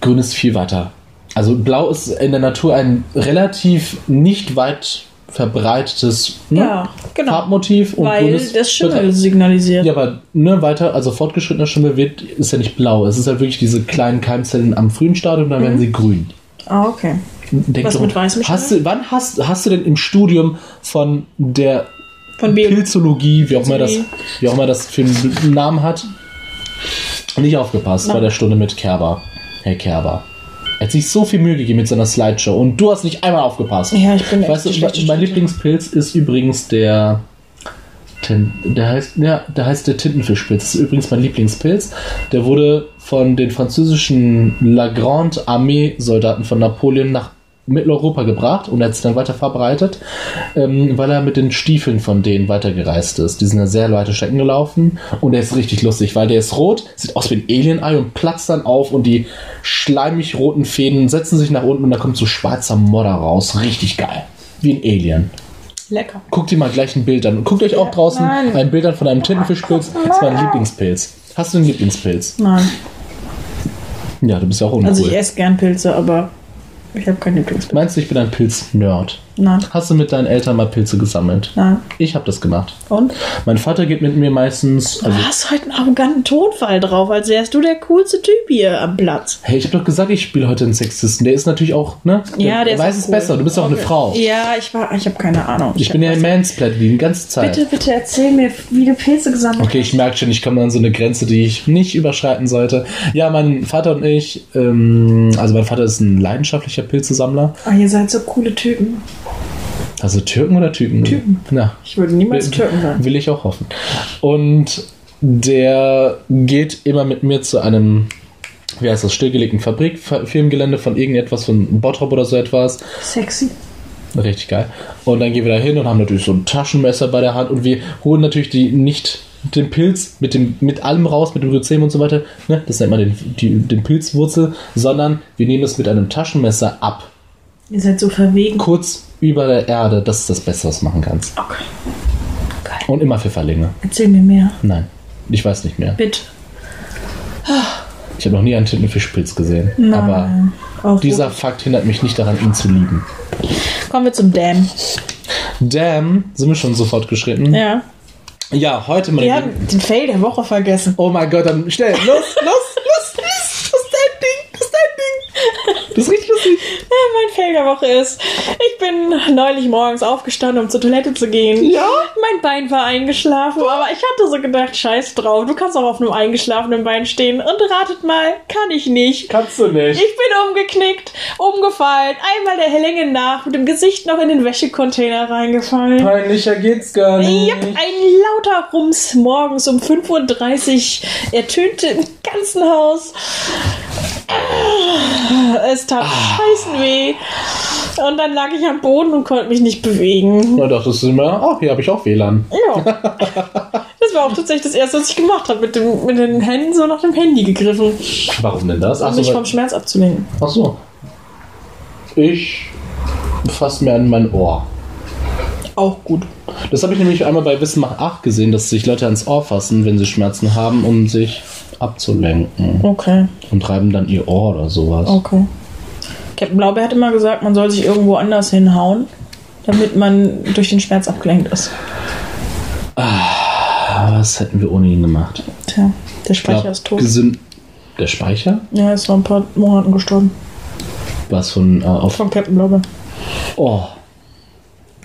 grün ist viel weiter. Also blau ist in der Natur ein relativ nicht weit verbreitetes ne, Ja, genau. Farbmotiv. Und grün Weil ist- das Schimmel signalisiert. Ja, aber ne, weiter, also fortgeschrittener Schimmel wird, ist ja nicht blau. Es ist halt wirklich diese kleinen Keimzellen am frühen Stadium, dann werden sie grün. Ah, okay. Denk Was mit weißem hast du, Wann hast, hast du denn im Studium von der Von Bio. Pilzologie, wie auch, immer das, wie auch immer das für einen Namen hat, nicht aufgepasst Nein. bei der Stunde mit Kerber? Herr Kerber. Er hat sich so viel Mühe gegeben mit seiner Slideshow und du hast nicht einmal aufgepasst. Ja, ich bin echt Weißt du, mein Studentin. Lieblingspilz ist übrigens der. Tin, der heißt, ja, der heißt der Tintenfischpilz. Das ist übrigens mein Lieblingspilz. Der wurde von den französischen La Grande Armee Soldaten von Napoleon nach Mitteleuropa gebracht und er hat es dann weiter verbreitet, ähm, weil er mit den Stiefeln von denen weitergereist ist. Die sind ja sehr weite Strecken gelaufen und der ist richtig lustig, weil der ist rot, sieht aus wie ein Alien-Ei und platzt dann auf und die schleimig roten Fäden setzen sich nach unten und da kommt so schwarzer Modder raus. Richtig geil. Wie ein Alien. Lecker. Guckt ihr mal gleich ein Bild an. Und guckt euch auch draußen Nein. ein Bild an von einem Tintenfischpilz. Das ist mein Lieblingspilz. Hast du einen Lieblingspilz? Nein. Ja, du bist ja auch uncool. Also ich esse gern Pilze, aber ich habe keinen Lieblingspilz. Meinst du, ich bin ein Pilz-Nerd? Nein. Hast du mit deinen Eltern mal Pilze gesammelt? Nein. Ich habe das gemacht. Und? Mein Vater geht mit mir meistens. Also, Du hast heute einen arroganten Tonfall drauf, als wärst du der coolste Typ hier am Platz. hey, ich habe doch gesagt, ich spiele heute einen Sexisten. Der ist natürlich auch, ne? Ja, der ist weiß es cool. besser. Du bist auch eine Okay. Frau. Ja, ich war, ich habe keine Ahnung. Ich bin ja ein Mansplatter die ganze Zeit. Bitte, bitte erzähl mir, wie du Pilze gesammelt Okay, ich merke schon, ich komme an so eine Grenze, die ich nicht überschreiten sollte. Ja, mein Vater und ich, ähm, also mein Vater ist ein leidenschaftlicher Pilzesammler. hast. Oh, ihr seid so coole Typen. Also Türken oder Typen? Typen. Ja, Ich würde niemals Türken sein. will ich auch hoffen. Und der geht immer mit mir zu einem, wie heißt das, stillgelegten Fabrikfirmengelände von irgendetwas, von Bottrop oder so etwas. Sexy. Richtig geil. Und dann gehen wir da hin und haben natürlich so ein Taschenmesser bei der Hand und wir holen natürlich die nicht den Pilz mit dem mit allem raus, mit dem Rhizem und so weiter. Ne? Das nennt man den, die, den Pilzwurzel, sondern wir nehmen es mit einem Taschenmesser ab. Ihr seid so verwegen. Kurz über der Erde. Das ist das Beste, was du machen kannst. Okay. Geil. Und immer Pfifferlinge. Erzähl mir mehr. Nein, ich weiß nicht mehr. Bitte. Ich habe noch nie einen Tintenfischpilz gesehen. Nein. Aber Auch dieser Fakt hindert mich nicht daran, ihn zu lieben. gut. Kommen wir zum Dam. Damn, sind wir schon sofort geschritten? Ja. Ja, heute mal. Wir haben den Fail der Woche vergessen. Oh mein Gott, dann schnell. Los, los, los, los. Das ist dein Ding. Das ist dein Ding. Das ist richtig mein Fail der Woche ist, ich bin neulich morgens aufgestanden, um zur Toilette zu gehen. Ja? Mein Bein war eingeschlafen, aber ich hatte so gedacht, scheiß drauf, du kannst auch auf einem eingeschlafenen Bein stehen. Und ratet mal, kann ich nicht. Kannst du nicht. Ich bin umgeknickt, umgefallen, einmal der Länge nach, mit dem Gesicht noch in den Wäschecontainer reingefallen. Peinlicher geht's gar nicht. Yep, ein lauter Rums morgens um 5.30 Uhr ertönte im ganzen Haus. Es tat scheißen weh. Und dann lag ich am Boden und konnte mich nicht bewegen. Da dachtest du immer, ach, hier habe ich auch WLAN. Ja. Das war auch tatsächlich das erste, was ich gemacht habe. Mit, dem, mit den Händen so nach dem Handy gegriffen, Warum denn das? Um mich vom Schmerz abzulenken. ach so. Ich fasse mir an mein Ohr. Auch gut. Das habe ich nämlich einmal bei Wissen macht 8 gesehen, dass sich Leute ans Ohr fassen, wenn sie Schmerzen haben, um sich abzulenken. Okay, Und reiben dann ihr Ohr oder sowas. okay. Captain Blaubeer hat immer gesagt, man soll sich irgendwo anders hinhauen, damit man durch den Schmerz abgelenkt ist. Ah, was hätten wir ohne ihn gemacht? Tja, der Ich Speicher glaub, ist tot. Der Speicher? Ja, er ist vor ein paar Monaten gestorben. Was von äh, auf. Von Captain Blaubeer. Oh.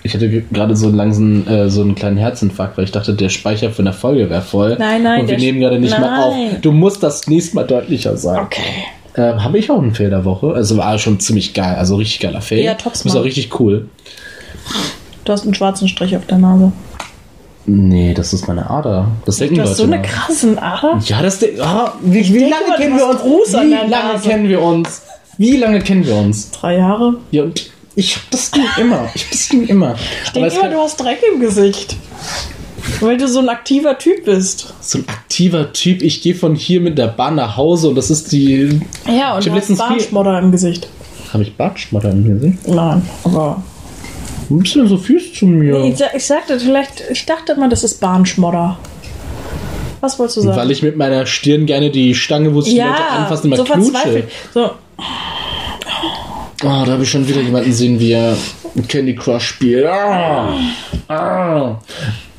Ich hatte ge- gerade so einen langsamen, äh, so einen kleinen Herzinfarkt, weil ich dachte, der Speicher für eine Folge wäre voll. Nein, nein, Und wir der nehmen gerade nicht mal auf. Nein. Du musst das nächste Mal deutlicher sagen. Okay. Äh, Habe ich auch einen Fail der Woche. Also war schon ziemlich geil. Also richtig geiler Fail. Ja, tops, Ist auch richtig cool. Du hast einen schwarzen Strich auf der Nase. Nee, das ist meine Ader. Das denken Du hast Leute so eine immer. krassen Ader. Ja, das ah, wie, wie denke lange kennen wir uns? Wie der lange Nase. kennen wir uns? Wie lange kennen wir uns? Drei Jahre. Ja, und ich hab das Ding immer. Ich hab das Ding immer. Ich denke immer, du hast Dreck im Gesicht. Weil du so ein aktiver Typ bist. so ein aktiver Typ. Ich gehe von hier mit der Bahn nach Hause und das ist die. Ja, und Ich du hast Bartschmodder im Gesicht. Habe ich Bartschmatter im Gesicht? Nein, aber... Warum bist du denn so fies zu mir? Ich, sag- ich sagte vielleicht... Ich dachte immer, das ist Bahnschmodder. Was wolltest du sagen? Weil ich mit meiner Stirn gerne die Stange, wo sich die Leute ja, anfassen, immer so knutsche. verzweifelt. So, Oh, da habe ich schon wieder jemanden sehen, wie er Candy Crush spielt. Ah, ah.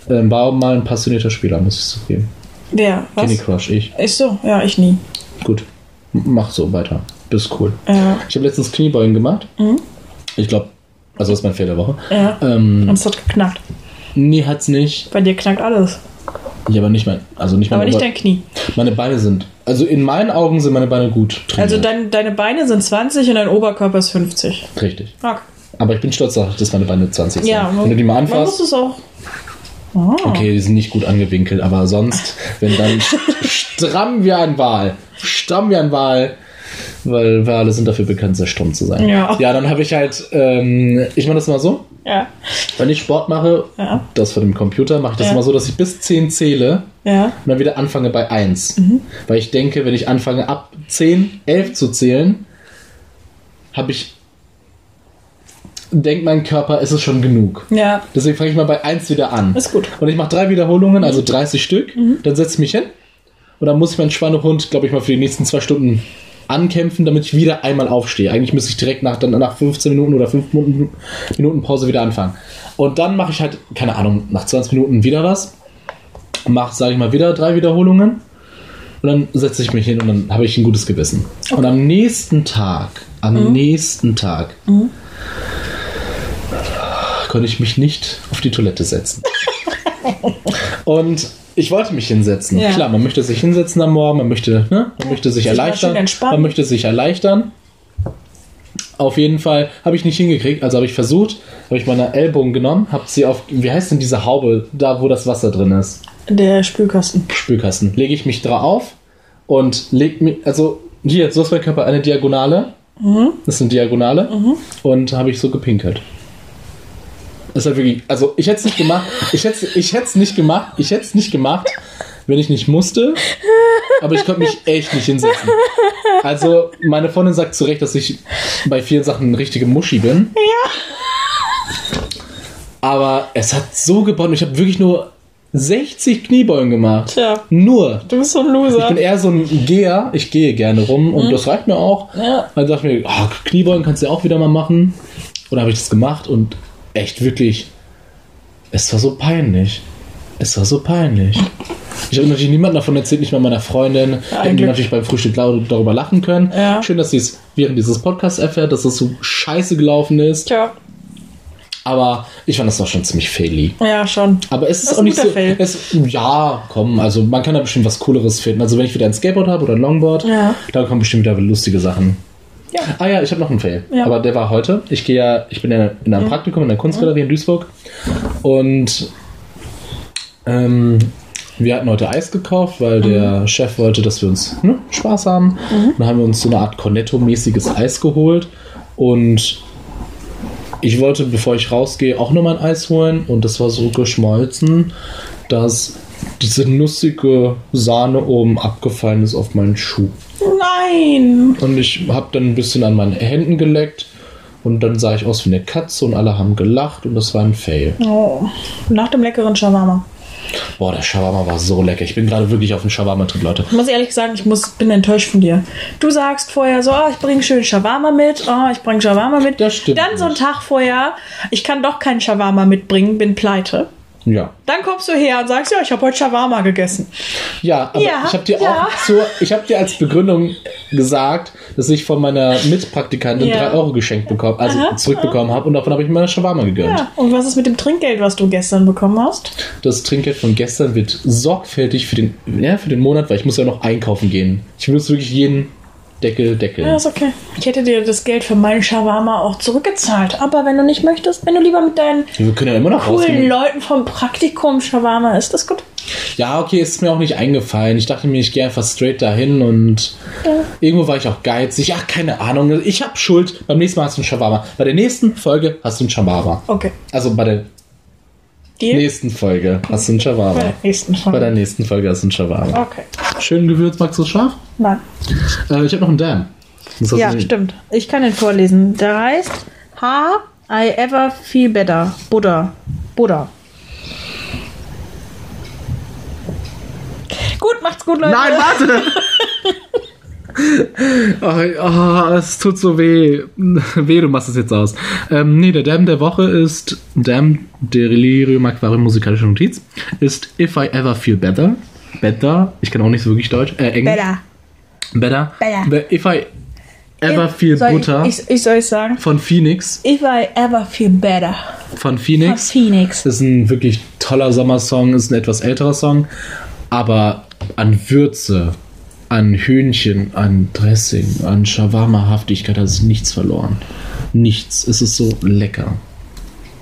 Ähm, war mal ein passionierter Spieler, muss ich zugeben. wer? Was? Candy Crush, ich. Ist so? Ja, ich nie. Gut. Mach so weiter. Bist cool. Ja. Ich habe letztens Kniebeugen gemacht. Ich glaube, also das ist mein Fehler der Woche. Ja. Ähm, Und es hat geknackt. nee, hat's nicht. Bei dir knackt alles. Ja, aber nicht mein, also nicht Aber mein, nicht dein Knie. meine Beine sind, also in meinen Augen sind meine Beine gut trainiert. Also dein, deine Beine sind 20 und dein Oberkörper ist 50. Richtig. Okay. Aber ich bin stolz darauf, dass meine Beine 20 sind. Ja, Wenn du die mal Man muss anfasst, es auch. Ah. okay, die sind nicht gut angewinkelt, aber sonst, wenn dann stramm wie ein Wal, stramm wie ein Wal, weil Wale sind dafür bekannt, sehr stumm zu sein. Ja. Ja, dann habe ich halt, ähm, ich mache das mal so, Ja. wenn ich Sport mache, Ja. das vor dem Computer, mache ich das Ja. immer so, dass ich bis 10 zähle Ja. und dann wieder anfange bei 1. Mhm. Weil ich denke, wenn ich anfange ab 10, 11 zu zählen, habe ich, denkt mein Körper, es ist schon genug. Ja. Deswegen fange ich mal bei 1 wieder an. Ist gut. Und ich mache drei Wiederholungen, also 30 Stück. Dann setze ich mich hin. Und dann muss ich meinen Schweinehund, glaube ich, mal für die nächsten zwei Stunden ankämpfen, damit ich wieder einmal aufstehe. Eigentlich müsste ich direkt nach, dann nach 15 Minuten oder 5 Minuten, Minuten Pause wieder anfangen. Und dann mache ich halt, keine Ahnung, nach 20 Minuten wieder was. Mache, sage ich mal, wieder drei Wiederholungen. Und dann setze ich mich hin und dann habe ich ein gutes Gewissen. Und am nächsten Tag, am nächsten Tag, konnte ich mich nicht auf die Toilette setzen. und ich wollte mich hinsetzen. Ja. Klar, man möchte sich hinsetzen am Morgen, man möchte, ne, man möchte sich, Sich erleichtern. Man möchte sich erleichtern. Auf jeden Fall habe ich nicht hingekriegt, also habe ich versucht, habe ich meine Ellbogen genommen, habe sie auf, wie heißt denn diese Haube, da wo das Wasser drin ist? Der Spülkasten. Spülkasten. Lege ich mich drauf und leg mich, also hier, so ist mein Körper eine Diagonale. Das ist eine Diagonale. Und habe ich so gepinkelt. Das ist halt wirklich, also ich hätte es nicht gemacht. Ich hätte ich es nicht gemacht. Ich hätte es nicht gemacht, wenn ich nicht musste. Aber ich konnte mich echt nicht hinsetzen. Also meine Freundin sagt zu Recht, dass ich bei vielen Sachen eine richtige Muschi bin. Ja. Aber es hat so gebaut ich habe wirklich nur 60 Kniebeugen gemacht. Tja. Nur. Du bist so ein Ich Loser. bin eher so ein Geher. Ich gehe gerne rum und das reicht mir auch. Ja. Dann dachte ich mir, ah, Kniebeugen kannst du ja auch wieder mal machen. Und dann habe ich das gemacht und echt wirklich, es war so peinlich. Es war so peinlich. Ich habe natürlich niemandem davon erzählt, nicht mal meiner Freundin. Hätten die natürlich beim Frühstück darüber lachen können. Ja. Schön, dass sie es während dieses Podcasts erfährt, dass es so scheiße gelaufen ist. Tja, Aber ich fand das doch schon ziemlich faily. ja, schon. Aber es ist ist auch nicht so. Es, ja, komm, also man kann da bestimmt was Cooleres finden. Also wenn ich wieder ein Skateboard habe oder ein Longboard, Ja. da kommen bestimmt wieder lustige Sachen. Ja. Ah ja, ich habe noch einen Fail. Ja. Aber der war heute. Ich gehe ja, ich bin ja in einem Praktikum in der Kunstgalerie in Duisburg und ähm, wir hatten heute Eis gekauft, weil der Chef wollte, dass wir uns ne, Spaß haben. Dann haben wir uns so eine Art Cornetto-mäßiges Eis geholt und ich wollte, bevor ich rausgehe, auch noch mal ein Eis holen und das war so geschmolzen, dass diese nussige Sahne oben abgefallen ist auf meinen Schuh. Nein! Und ich habe dann ein bisschen an meinen Händen geleckt und dann sah ich aus wie eine Katze und alle haben gelacht und das war ein Fail. Oh. Nach dem leckeren Shawarma. Boah, der Shawarma war so lecker. Ich bin gerade wirklich auf dem Shawarma-Trip, Leute. Ich muss ehrlich sagen, ich muss, bin enttäuscht von dir. Du sagst vorher so, oh, ich bringe schön Shawarma mit, oh, ich bringe Shawarma mit. Das stimmt Dann so einen nicht. Tag vorher, ich kann doch keinen Shawarma mitbringen, bin pleite. Ja. Dann kommst du her und sagst, ja, ich habe heute Shawarma gegessen. Ja, aber Ja, ich habe dir ja. auch zur, ich habe dir als Begründung gesagt, dass ich von meiner Mitpraktikantin Ja. 3 Euro geschenkt bekommen, also Aha, zurückbekommen habe und davon habe ich mir eine Shawarma gegönnt. Ja, und was ist mit dem Trinkgeld, was du gestern bekommen hast? Das Trinkgeld von gestern wird sorgfältig für den, ja, für den Monat, weil ich muss ja noch einkaufen gehen. Ich muss wirklich jeden Deckel deckeln. Ja, ist okay. Ich hätte dir das Geld für meinen Shawarma auch zurückgezahlt. Aber wenn du nicht möchtest, wenn du lieber mit deinen Wir können ja immer noch coolen rausgehen. Leuten vom Praktikum Shawarma isst, ist gut. Ja, okay, ist mir auch nicht eingefallen. Ich dachte mir, ich gehe einfach straight dahin und irgendwo war ich auch geizig. Ach, keine Ahnung. Ich habe Schuld. Beim nächsten Mal hast du einen Shawarma. Bei der nächsten Folge hast du einen Shawarma. Okay. Also bei der Deal? nächsten Folge hast du einen Bei Shawarma. der nächsten Bei Folge. der nächsten Folge hast du einen Shawarma. Okay. Schön gewürzt, magst du es scharf? Nein. Äh, ich habe noch einen hast Ja, du- stimmt. Ich kann den vorlesen. Der heißt How I Ever Feel Better. Buddha. Buddha. Gut, macht's gut, Leute. Nein, warte! Oh, oh, es tut so weh. Weh, du machst es jetzt aus. Ähm, nee, der Damn der Woche ist Damn Delirium Aquarium musikalische Notiz. Ist If I Ever Feel Better. Better. Ich kann auch nicht so wirklich Deutsch. Äh, Englisch. Better. Better. Better. If I Ever Feel soll Butter. Ich, ich, ich soll es sagen. von Phoenix. If I ever feel better. Von Von Phoenix. Phoenix. Ist ein wirklich toller Sommersong, ist ein etwas älterer Song, aber an Würze, an Hühnchen, an Dressing, an Shawarma-Haftigkeit hat es nichts verloren. Nichts. Es ist so lecker.